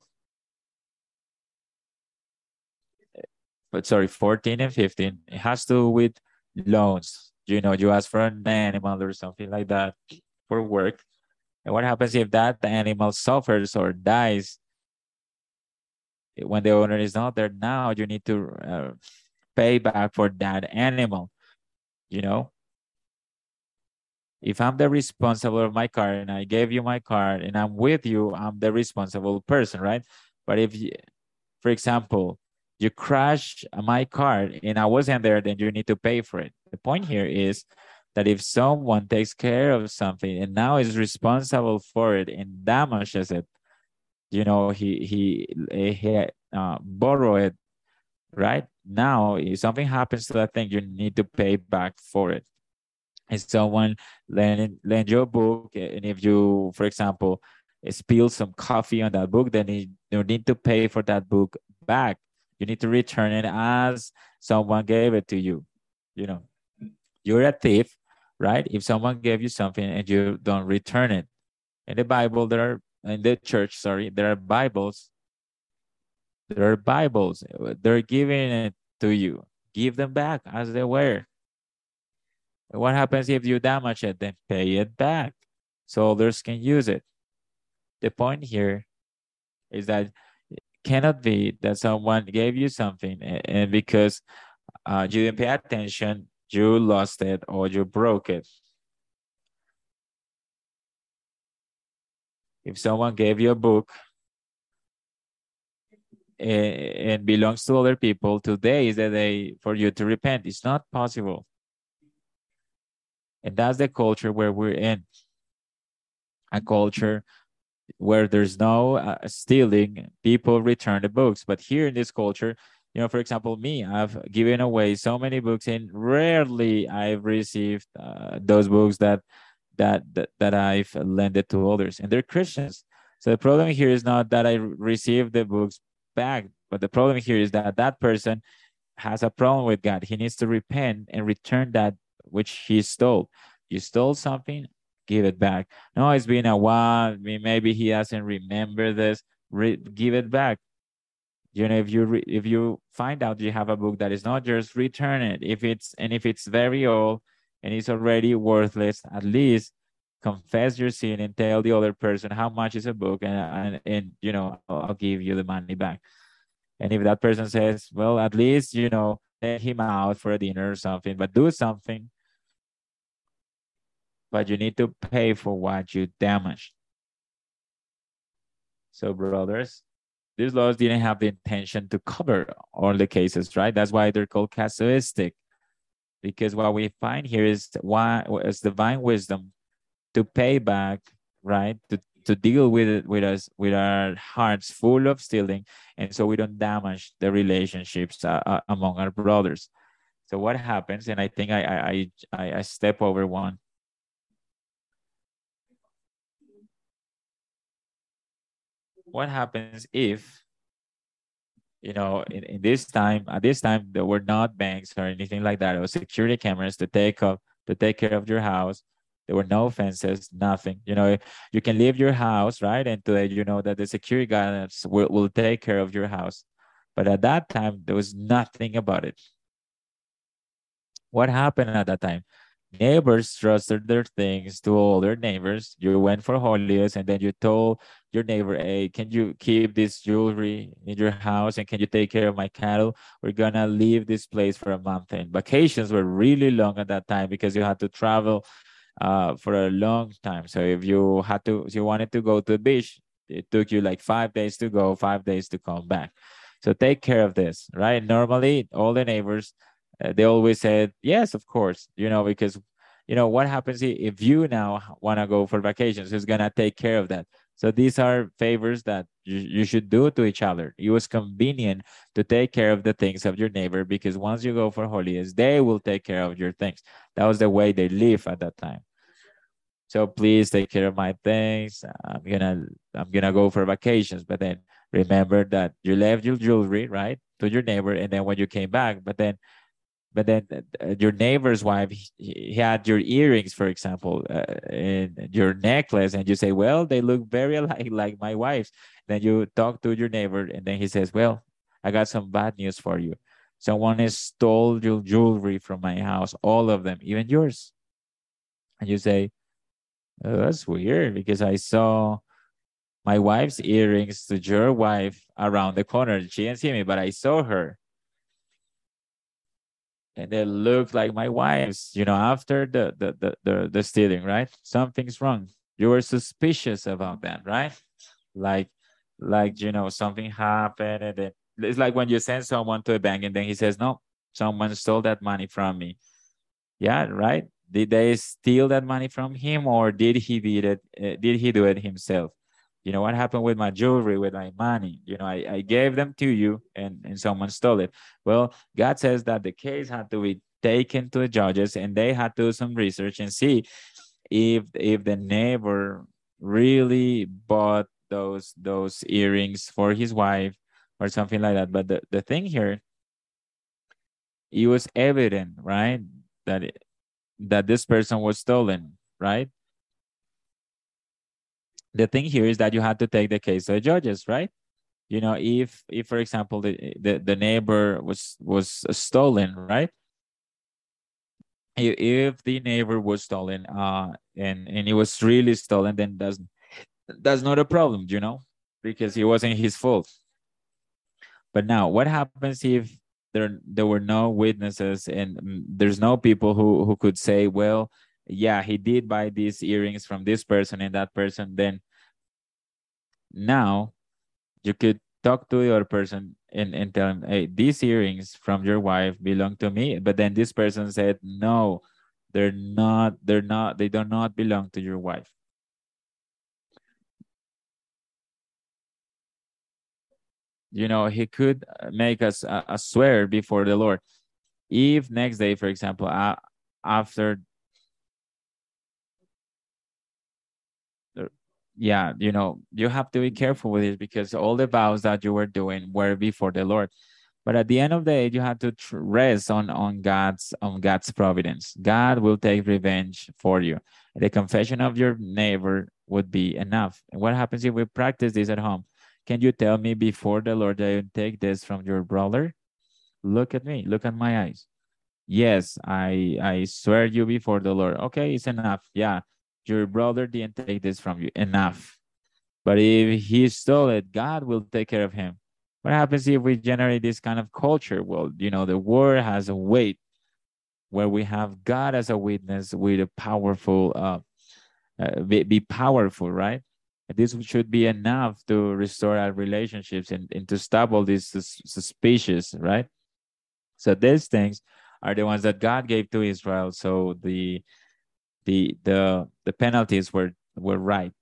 But sorry, 14 and 15. It has to do with loans you know, you ask for an animal or something like that for work. And what happens if that animal suffers or dies when the owner is not there now? You need to uh, pay back for that animal, you know? If I'm the responsible of my car and I gave you my car and I'm with you, I'm the responsible person, right? But if, for example, you crash my car and I wasn't there, then you need to pay for it. The point here is that if someone takes care of something and now is responsible for it and damages it, you know, he he he uh, borrow it, right? Now, if something happens to that thing, you need to pay back for it. If someone lend lend you a book, and if you, for example, spill some coffee on that book, then you need to pay for that book back you need to return it as someone gave it to you. You know, you're a thief, right? If someone gave you something and you don't return it. In the Bible, there are in the church, sorry, there are Bibles. There are Bibles. They're giving it to you. Give them back as they were. What happens if you damage it? Then pay it back so others can use it. The point here is that cannot be that someone gave you something and because uh, you didn't pay attention, you lost it or you broke it. If someone gave you a book and belongs to other people, today is the day for you to repent. It's not possible. And that's the culture where we're in. A culture where there's no uh, stealing, people return the books. But here in this culture, you know, for example, me, I've given away so many books, and rarely I've received uh, those books that that that that I've lended to others, and they're Christians. So the problem here is not that I received the books back, but the problem here is that that person has a problem with God. He needs to repent and return that which he stole. You stole something, give it back. No, it's been a while. Maybe he doesn't remember this. Re- give it back. You know, if you if you find out you have a book that is not yours, return it. If it's and if it's very old and it's already worthless, at least confess your sin and tell the other person how much is a book, and and, and you know, I'll give you the money back. And if that person says, well, at least you know, take him out for a dinner or something, but do something but you need to pay for what you damaged. So, brothers, these laws didn't have the intention to cover all the cases, right? That's why they're called casuistic. Because what we find here is why is divine wisdom to pay back, right? To to deal with it with us with our hearts full of stealing, and so we don't damage the relationships uh, uh, among our brothers. So what happens? And I think I I I, I step over one. What happens if you know, in, in this time, at this time, there were not banks or anything like that. It was security cameras to take up to take care of your house. There were no fences, nothing. You know, you can leave your house, right? And today, you know that the security guards will, will take care of your house. But at that time, there was nothing about it. What happened at that time? Neighbors trusted their things to all their neighbors. You went for holidays and then you told your neighbor, hey, can you keep this jewelry in your house and can you take care of my cattle? We're gonna leave this place for a month. And vacations were really long at that time because you had to travel uh, for a long time. So if you had to, if you wanted to go to the beach, it took you like five days to go, five days to come back. So take care of this, right? Normally, all the neighbors Uh, they always said yes of course you know because you know what happens if you now want to go for vacations who's going to take care of that? So these are favors that you, you should do to each other. It was convenient to take care of the things of your neighbor because once you go for holidays they will take care of your things. That was the way they live at that time. So please take care of my things. I'm gonna i'm gonna go for vacations but then remember that you left your jewelry right to your neighbor and then when you came back but then but then uh, your neighbor's wife he, he, had your earrings for example uh, and your necklace and you say well they look very [LAUGHS] alike like my wife's. Then you talk to your neighbor and then he says well i got some bad news for you. Someone has stole your jewelry from my house all of them even yours. And you say oh, that's weird because i saw my wife's earrings to your wife around the corner. She didn't see me but i saw her and they look like my wife's you know after the the, the the the stealing right? Something's wrong. You were suspicious about that right? Like like you know something happened and then it's like when you send someone to a bank and then he says no someone stole that money from me. Yeah right? Did they steal that money from him or did he did it uh, did he do it himself you know what happened with my jewelry with my money? You know i, I gave them to you and, and someone stole it. Well god says that the case had to be taken to the judges and they had to do some research and see if if the neighbor really bought those those earrings for his wife or something like that. But the, the thing here it was evident right that it, that this person was stolen right the thing here is that you had to take the case to the judges, right? You know, if if for example the the, the neighbor was was stolen, right? If the neighbor was stolen, uh, and and it was really stolen, then that's that's not a problem, you know, because it wasn't his fault. But now, what happens if there there were no witnesses and mm, there's no people who who could say, well, yeah, he did buy these earrings from this person and that person, then now you could talk to your person and, and tell him, hey, these earrings from your wife belong to me. But then this person said, no, they're not, they're not, they do not belong to your wife. You know, he could make us a, a swear before the Lord. If next day, for example, uh, after yeah, you know, you have to be careful with this because all the vows that you were doing were before the Lord. But at the end of the day, you have to rest on on God's on God's providence. God will take revenge for you. The confession of your neighbor would be enough. And what happens if we practice this at home? Can you tell me before the Lord that you take this from your brother? Look at me. Look at my eyes. Yes, I I swear you before the Lord. Okay, it's enough. Yeah, your brother didn't take this from you enough. But if he stole it, God will take care of him. What happens if we generate this kind of culture? Well, you know, the word has a weight where we have God as a witness with a powerful, uh, uh, be, be powerful, right? This should be enough to restore our relationships and, and to stop all these sus suspicious, right? So these things are the ones that God gave to Israel. So the the the the penalties were were right.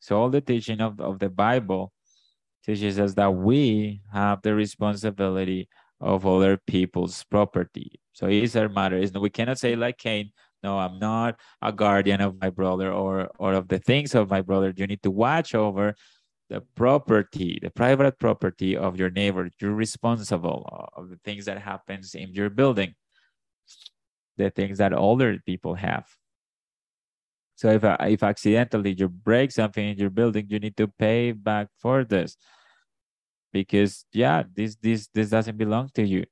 So all the teaching of, of the Bible teaches us that we have the responsibility of other people's property. So it's our matter. Is we cannot say like Cain, no, I'm not a guardian of my brother or or of the things of my brother. You need to watch over the property, the private property of your neighbor. You're responsible of the things that happens in your building, the things that older people have. So if uh, if accidentally you break something in your building, you need to pay back for this, because yeah, this this this doesn't belong to you.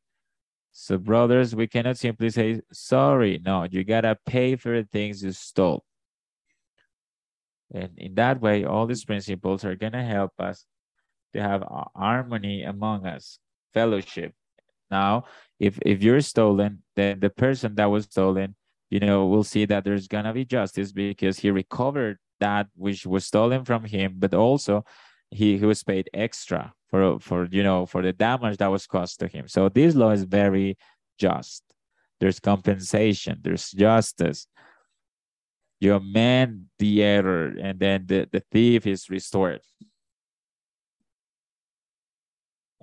So brothers, we cannot simply say sorry. No, you gotta pay for the things you stole. And in that way, all these principles are to help us to have harmony among us, fellowship. Now, if, if you're stolen, then the person that was stolen, you know, we'll see that there's to be justice because he recovered that which was stolen from him, but also he, he was paid extra for, for, you know, for the damage that was caused to him. So this law is very just. There's compensation, there's justice you amend the error and then the, the thief is restored.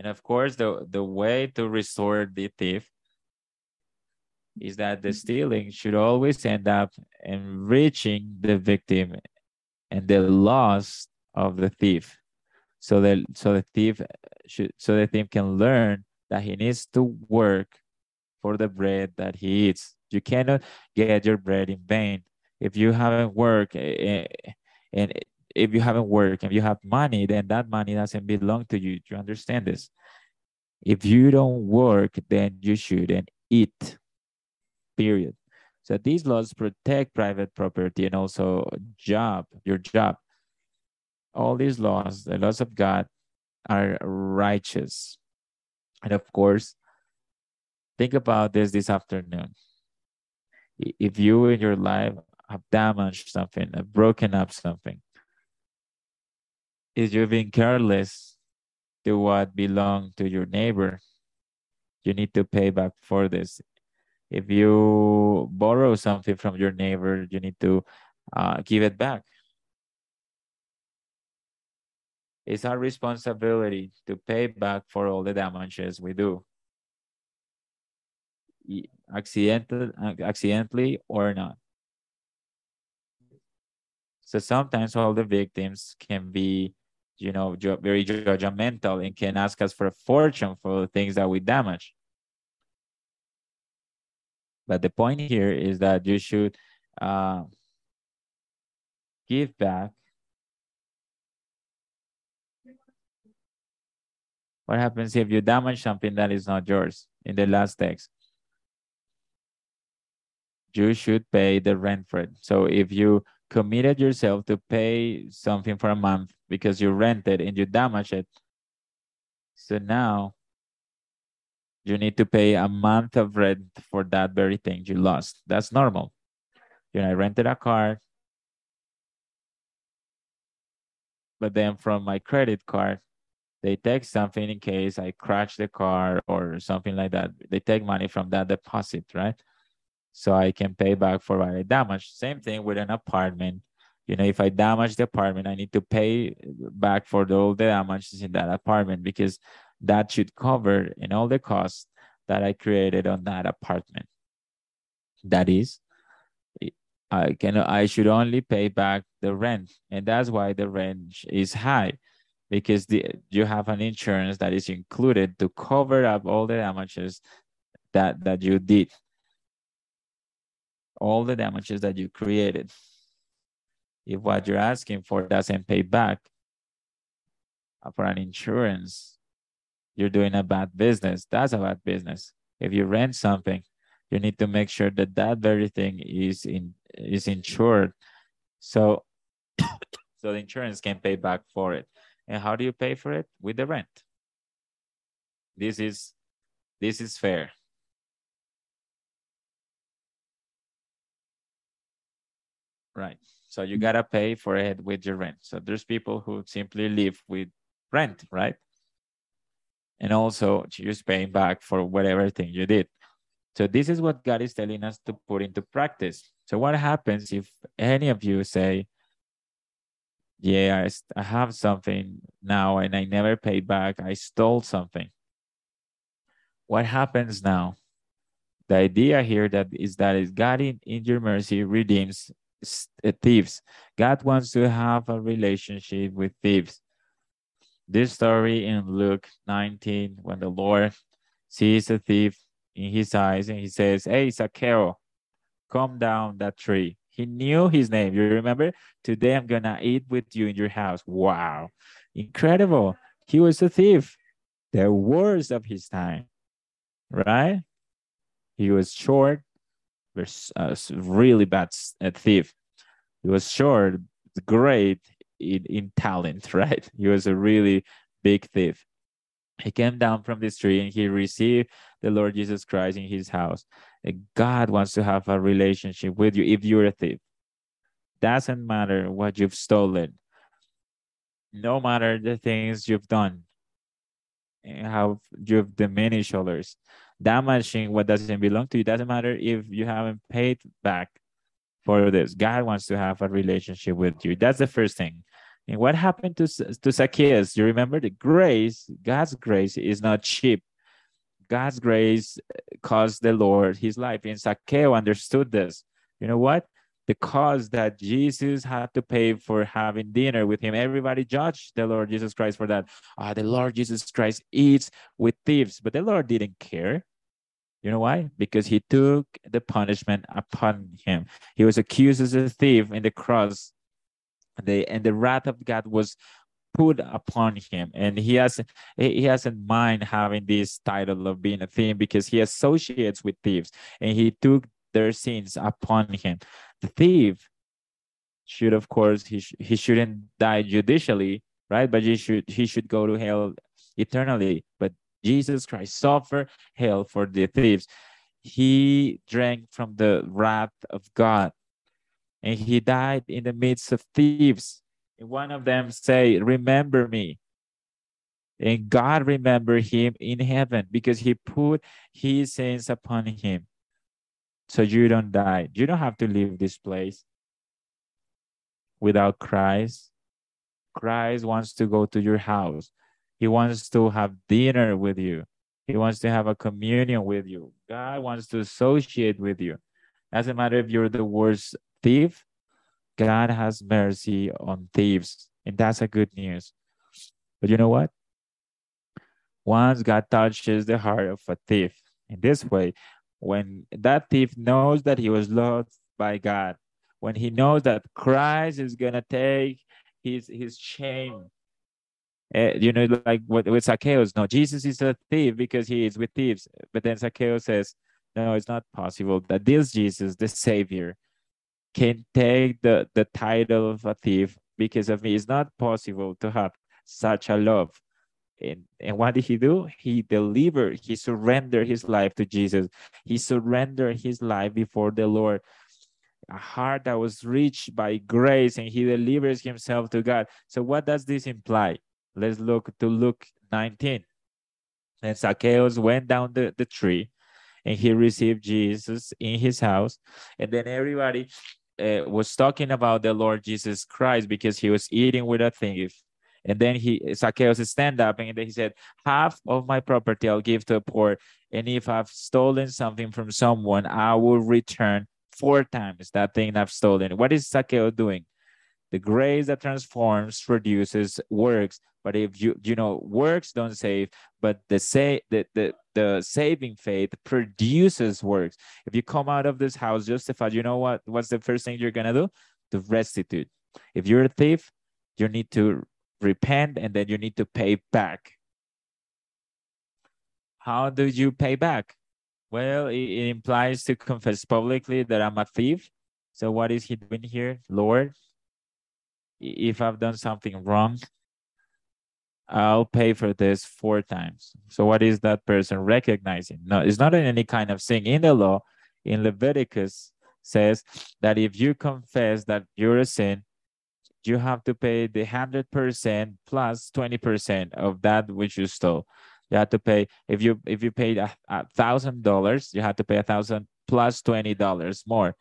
And of course, the, the way to restore the thief is that the stealing should always end up enriching the victim and the loss of the thief. So that so the thief should so the thief can learn that he needs to work for the bread that he eats. You cannot get your bread in vain if you haven't worked eh, eh, and if you haven't worked and you have money, then that money doesn't belong to you. Do you understand this? If you don't work, then you shouldn't eat. Period. So these laws protect private property and also job, your job. All these laws, the laws of God, are righteous. And of course, think about this this afternoon. If you in your life have damaged something, have broken up something. Is you being careless to what belonged to your neighbor, you need to pay back for this. If you borrow something from your neighbor, you need to uh, give it back. It's our responsibility to pay back for all the damages we do, accidental, accidentally or not. So sometimes all the victims can be, you know, very judgmental and can ask us for a fortune for the things that we damage. But the point here is that you should uh, give back. What happens if you damage something that is not yours in the last text? You should pay the rent for it. So if you committed yourself to pay something for a month because you rent it and you damage it. So now you need to pay a month of rent for that very thing you lost. That's normal. You know, I rented a car, but then from my credit card, they take something in case I crash the car or something like that. They take money from that deposit, right? so I can pay back for what I damaged. Same thing with an apartment. You know, if I damage the apartment, I need to pay back for the, all the damages in that apartment because that should cover in all the costs that I created on that apartment. That is, I can I should only pay back the rent, and that's why the rent is high, because the you have an insurance that is included to cover up all the damages that that you did all the damages that you created. If what you're asking for doesn't pay back uh, for an insurance, you're doing a bad business. That's a bad business. If you rent something, you need to make sure that that very thing is in is insured. So, [COUGHS] so the insurance can pay back for it. And how do you pay for it? With the rent. This is this is fair. Right. So you mm-hmm. gotta pay for it with your rent. So there's people who simply live with rent, right? And also you're paying back for whatever thing you did. So this is what God is telling us to put into practice. So what happens if any of you say, yeah, I, I have something now and I never paid back. I stole something. what happens now? The idea here that is that is God in, in your mercy redeems Uh, thieves. God wants to have a relationship with thieves. This story in Luke 19, when the Lord sees a thief in his eyes and he says, Hey, Zacchaeus, come down that tree. He knew his name. You remember? Today I'm going to eat with you in your house. Wow. Incredible. He was a thief, the worst of his time, right? He was short, was a uh, really bad uh, thief. He was short, great in, in talent, [LAUGHS] right? He was a really big thief. He came down from this tree and he received the Lord Jesus Christ in his house. God wants to have a relationship with you if you're a thief. Doesn't matter what you've stolen, no matter the things you've done, how you've diminished others, damaging what doesn't belong to you. Doesn't matter if you haven't paid back for this. God wants to have a relationship with you. That's the first thing. And what happened to, to Zacchaeus? You remember the grace, God's grace is not cheap. God's grace cost the Lord his life. And Zacchaeus understood this. You know what? The cost that Jesus had to pay for having dinner with him. Everybody judged the Lord Jesus Christ for that. Ah, the Lord Jesus Christ eats with thieves, but the Lord didn't care. You know why? Because he took the punishment upon him. He was accused as a thief in the cross. The, and the wrath of God was put upon him and he has he has in mind having this title of being a thief because he associates with thieves and he took their sins upon him the thief should of course he, sh- he shouldn't die judicially right but he should he should go to hell eternally but jesus christ suffered hell for the thieves he drank from the wrath of god and he died in the midst of thieves And one of them say, Remember me. And God remember him in heaven because he put his sins upon him. So you don't die. You don't have to leave this place without Christ. Christ wants to go to your house. He wants to have dinner with you. He wants to have a communion with you. God wants to associate with you. Doesn't matter if you're the worst thief God has mercy on thieves, and that's a good news. But you know what? Once God touches the heart of a thief in this way, when that thief knows that he was loved by God, when he knows that Christ is gonna take his his shame, uh, you know, like with Zacchaeus. No, Jesus is a thief because he is with thieves. But then Zacchaeus says, "No, it's not possible that this Jesus, the Savior, can take the, the title of a thief because of me. It's not possible to have such a love. And, and what did he do? He delivered, he surrendered his life to Jesus. He surrendered his life before the Lord. A heart that was reached by grace and he delivers himself to God. So, what does this imply? Let's look to Luke 19. And Zacchaeus went down the, the tree and he received Jesus in his house. And then everybody uh, was talking about the Lord Jesus Christ because he was eating with a thief. And then he Zacchaeus stand up and then he said, Half of my property I'll give to the poor. And if I've stolen something from someone, I will return four times that thing I've stolen. What is Zacchaeus doing? The grace that transforms produces works. But if you you know works don't save, but the say the, the the saving faith produces works. If you come out of this house justified, you know what? What's the first thing you're gonna do? To restitute. If you're a thief, you need to repent and then you need to pay back. How do you pay back? Well, it, it implies to confess publicly that I'm a thief. So what is he doing here? Lord, if I've done something wrong, I'll pay for this four times. So what is that person recognizing? No, it's not any kind of sin. In the law, in Leviticus says that if you confess that you're a sin, you have to pay the 100% plus 20% of that which you stole. You have to pay, if you if you paid a thousand dollars, you have to pay a thousand plus twenty dollars more.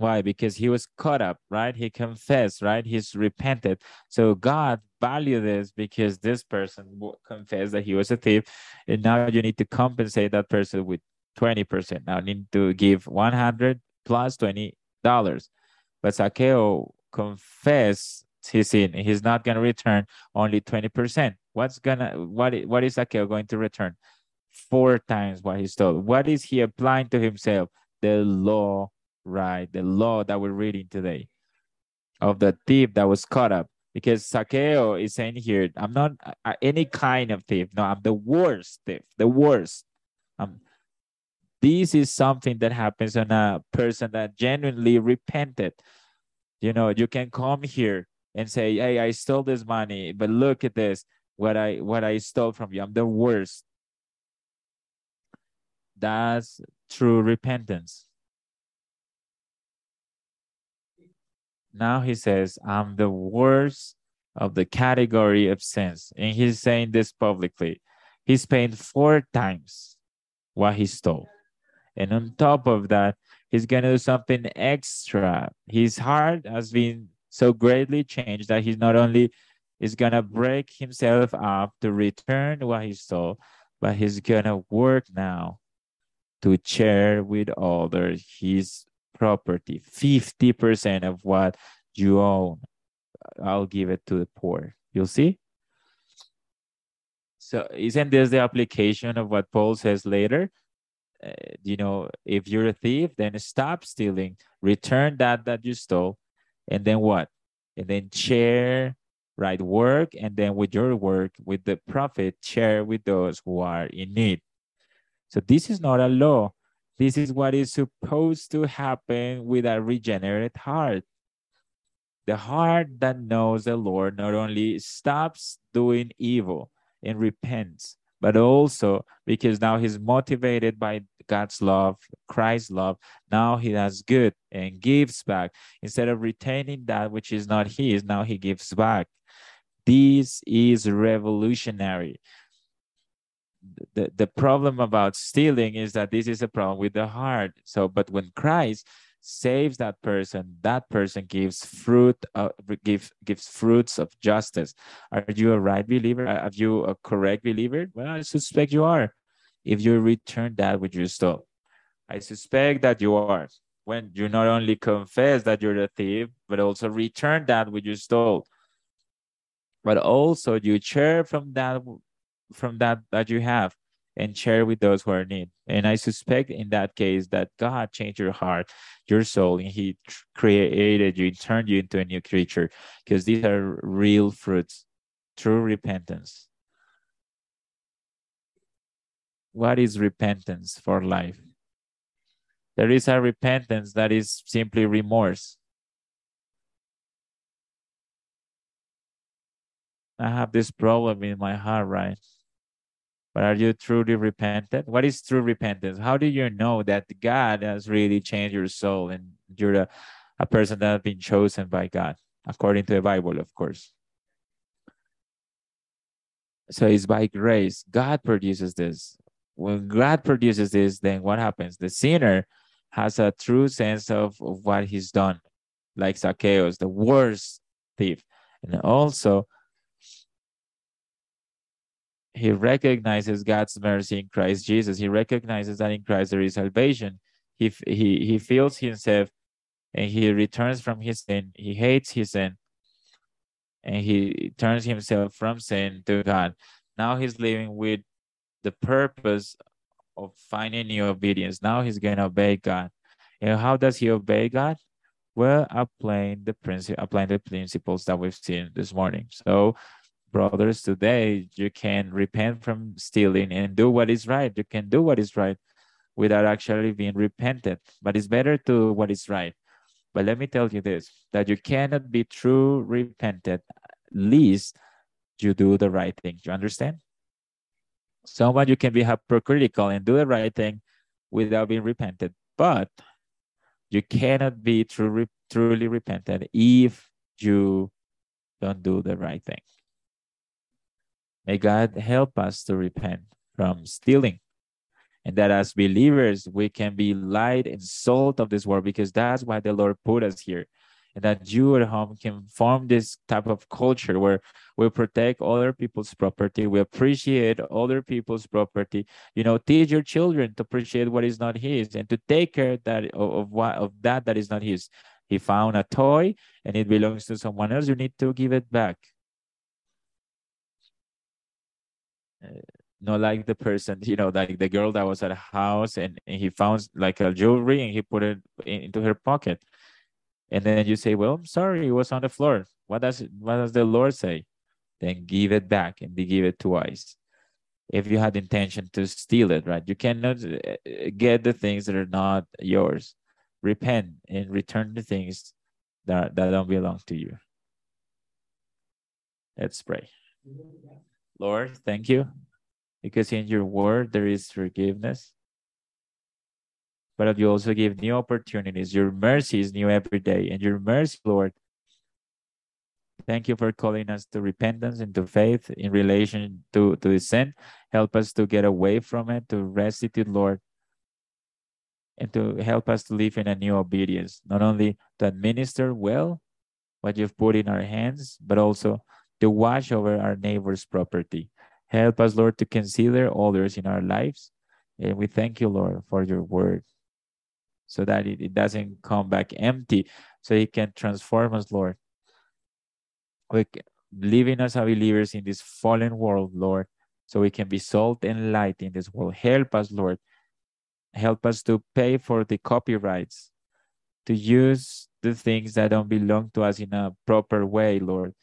Why? Because he was caught up, right? He confessed, right? He's repented. So God value this because this person confessed that he was a thief, and now you need to compensate that person with 20%. Now need to give 100 plus $20. But Zacchaeus confessed his sin. He's not going to return only 20%. What's gonna what what is Zacchaeus going to return? Four times what he stole. What is he applying to himself? The law, right? The law that we're reading today of the thief that was caught up. Because Zacchaeus is saying here, I'm not any kind of thief. No, I'm the worst thief, the worst. Um, this is something that happens on a person that genuinely repented. You know, you can come here and say, "Hey, I stole this money, but look at this, what I what I stole from you. I'm the worst." That's true repentance. Now he says, I'm the worst of the category of sins. And he's saying this publicly. He's paying four times what he stole. And on top of that, he's going to do something extra. His heart has been so greatly changed that he's not only is going to break himself up to return what he stole, but he's going to work now to share with others his property, 50% of what you own. I'll give it to the poor. You'll see? So isn't this the application of what Paul says later? Uh, you know, if you're a thief, then stop stealing, return that that you stole, and then what? And then share, right? Work, and then with your work, with the profit, share with those who are in need. So this is not a law. This is what is supposed to happen with a regenerate heart. The heart that knows the Lord not only stops doing evil and repents, but also because now he's motivated by God's love, Christ's love, now he does good and gives back. Instead of retaining that which is not his, now he gives back. This is revolutionary the, the problem about stealing is that this is a problem with the heart. So, but when Christ saves that person, that person gives fruit, uh, gives gives fruits of justice. Are you a right believer? Are you a correct believer? Well, I suspect you are. If you return that which you stole, I suspect that you are. When you not only confess that you're a thief, but also return that which you stole, but also you share from that from that that you have and share with those who are in need. And I suspect in that case that God changed your heart, your soul, and He created you, turned you into a new creature, because these are real fruits, true repentance. What is repentance for life? There is a repentance that is simply remorse. I have this problem in my heart, right? But are you truly repentant? What is true repentance? How do you know that God has really changed your soul and you're a, a person that has been chosen by God, according to the Bible, of course? So it's by grace. God produces this. When God produces this, then what happens? The sinner has a true sense of, of what he's done, like Zacchaeus, the worst thief. And also, he recognizes God's mercy in Christ Jesus. He recognizes that in Christ there is salvation. He, he, he feels himself and he returns from his sin. He hates his sin and he turns himself from sin to God. Now he's living with the purpose of finding new obedience. Now he's going to obey God. And how does he obey God? Well, applying the principle, applying the principles that we've seen this morning. So brothers, today you can repent from stealing and do what is right. You can do what is right without actually being repented. But it's better to what is right. But let me tell you this that you cannot be true repented, least you do the right thing. You understand? Someone you can be hypocritical and do the right thing without being repented, but you cannot be true, truly repented if you don't do the right thing. May God help us to repent from stealing. And that as believers, we can be light and salt of this world because that's why the Lord put us here. and that you at home can form this type of culture where we protect other people's property we appreciate other people's property you know teach your children to appreciate what is not his and to take care that of, of what of that that is not his he found a toy and it belongs to someone else you need to give it back uh, not like the person, [LAUGHS] you know, like the girl that was at a house and, and he found like a jewelry and he put it in, into her pocket. And then you say, Well, I'm sorry, it was on the floor. What does what does the Lord say? Then give it back and be give it twice. If you had intention to steal it, right? You cannot uh, get the things that are not yours. Repent and return the things that, that don't belong to you. Let's pray. Lord, thank you because in your word there is forgiveness. But you also give new opportunities. Your mercy is new every day. And your mercy, Lord, thank you for calling us to repentance and to faith in relation to, to the sin. Help us to get away from it, to restitute, Lord, and to help us to live in a new obedience, not only to administer well what you've put in our hands, but also to watch over our neighbor's property. Help us, Lord, to consider others in our lives. And we thank you, Lord, for your word so that it, it doesn't come back empty, so it can transform us, Lord. We living as believers in this fallen world, Lord, so we can be salt and light in this world. Help us, Lord. Help us to pay for the copyrights, to use the things that don't belong to us in a proper way, Lord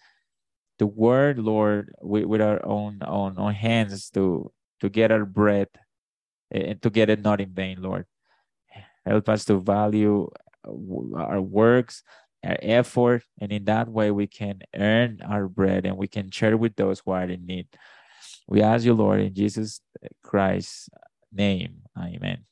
to word, Lord, with, with our own, own own hands to to get our bread eh, and to get it not in vain, Lord. Help us to value uh, our works, our effort, and in that way we can earn our bread and we can share with those who are in need. We ask you, Lord, in Jesus Christ's name. Amen.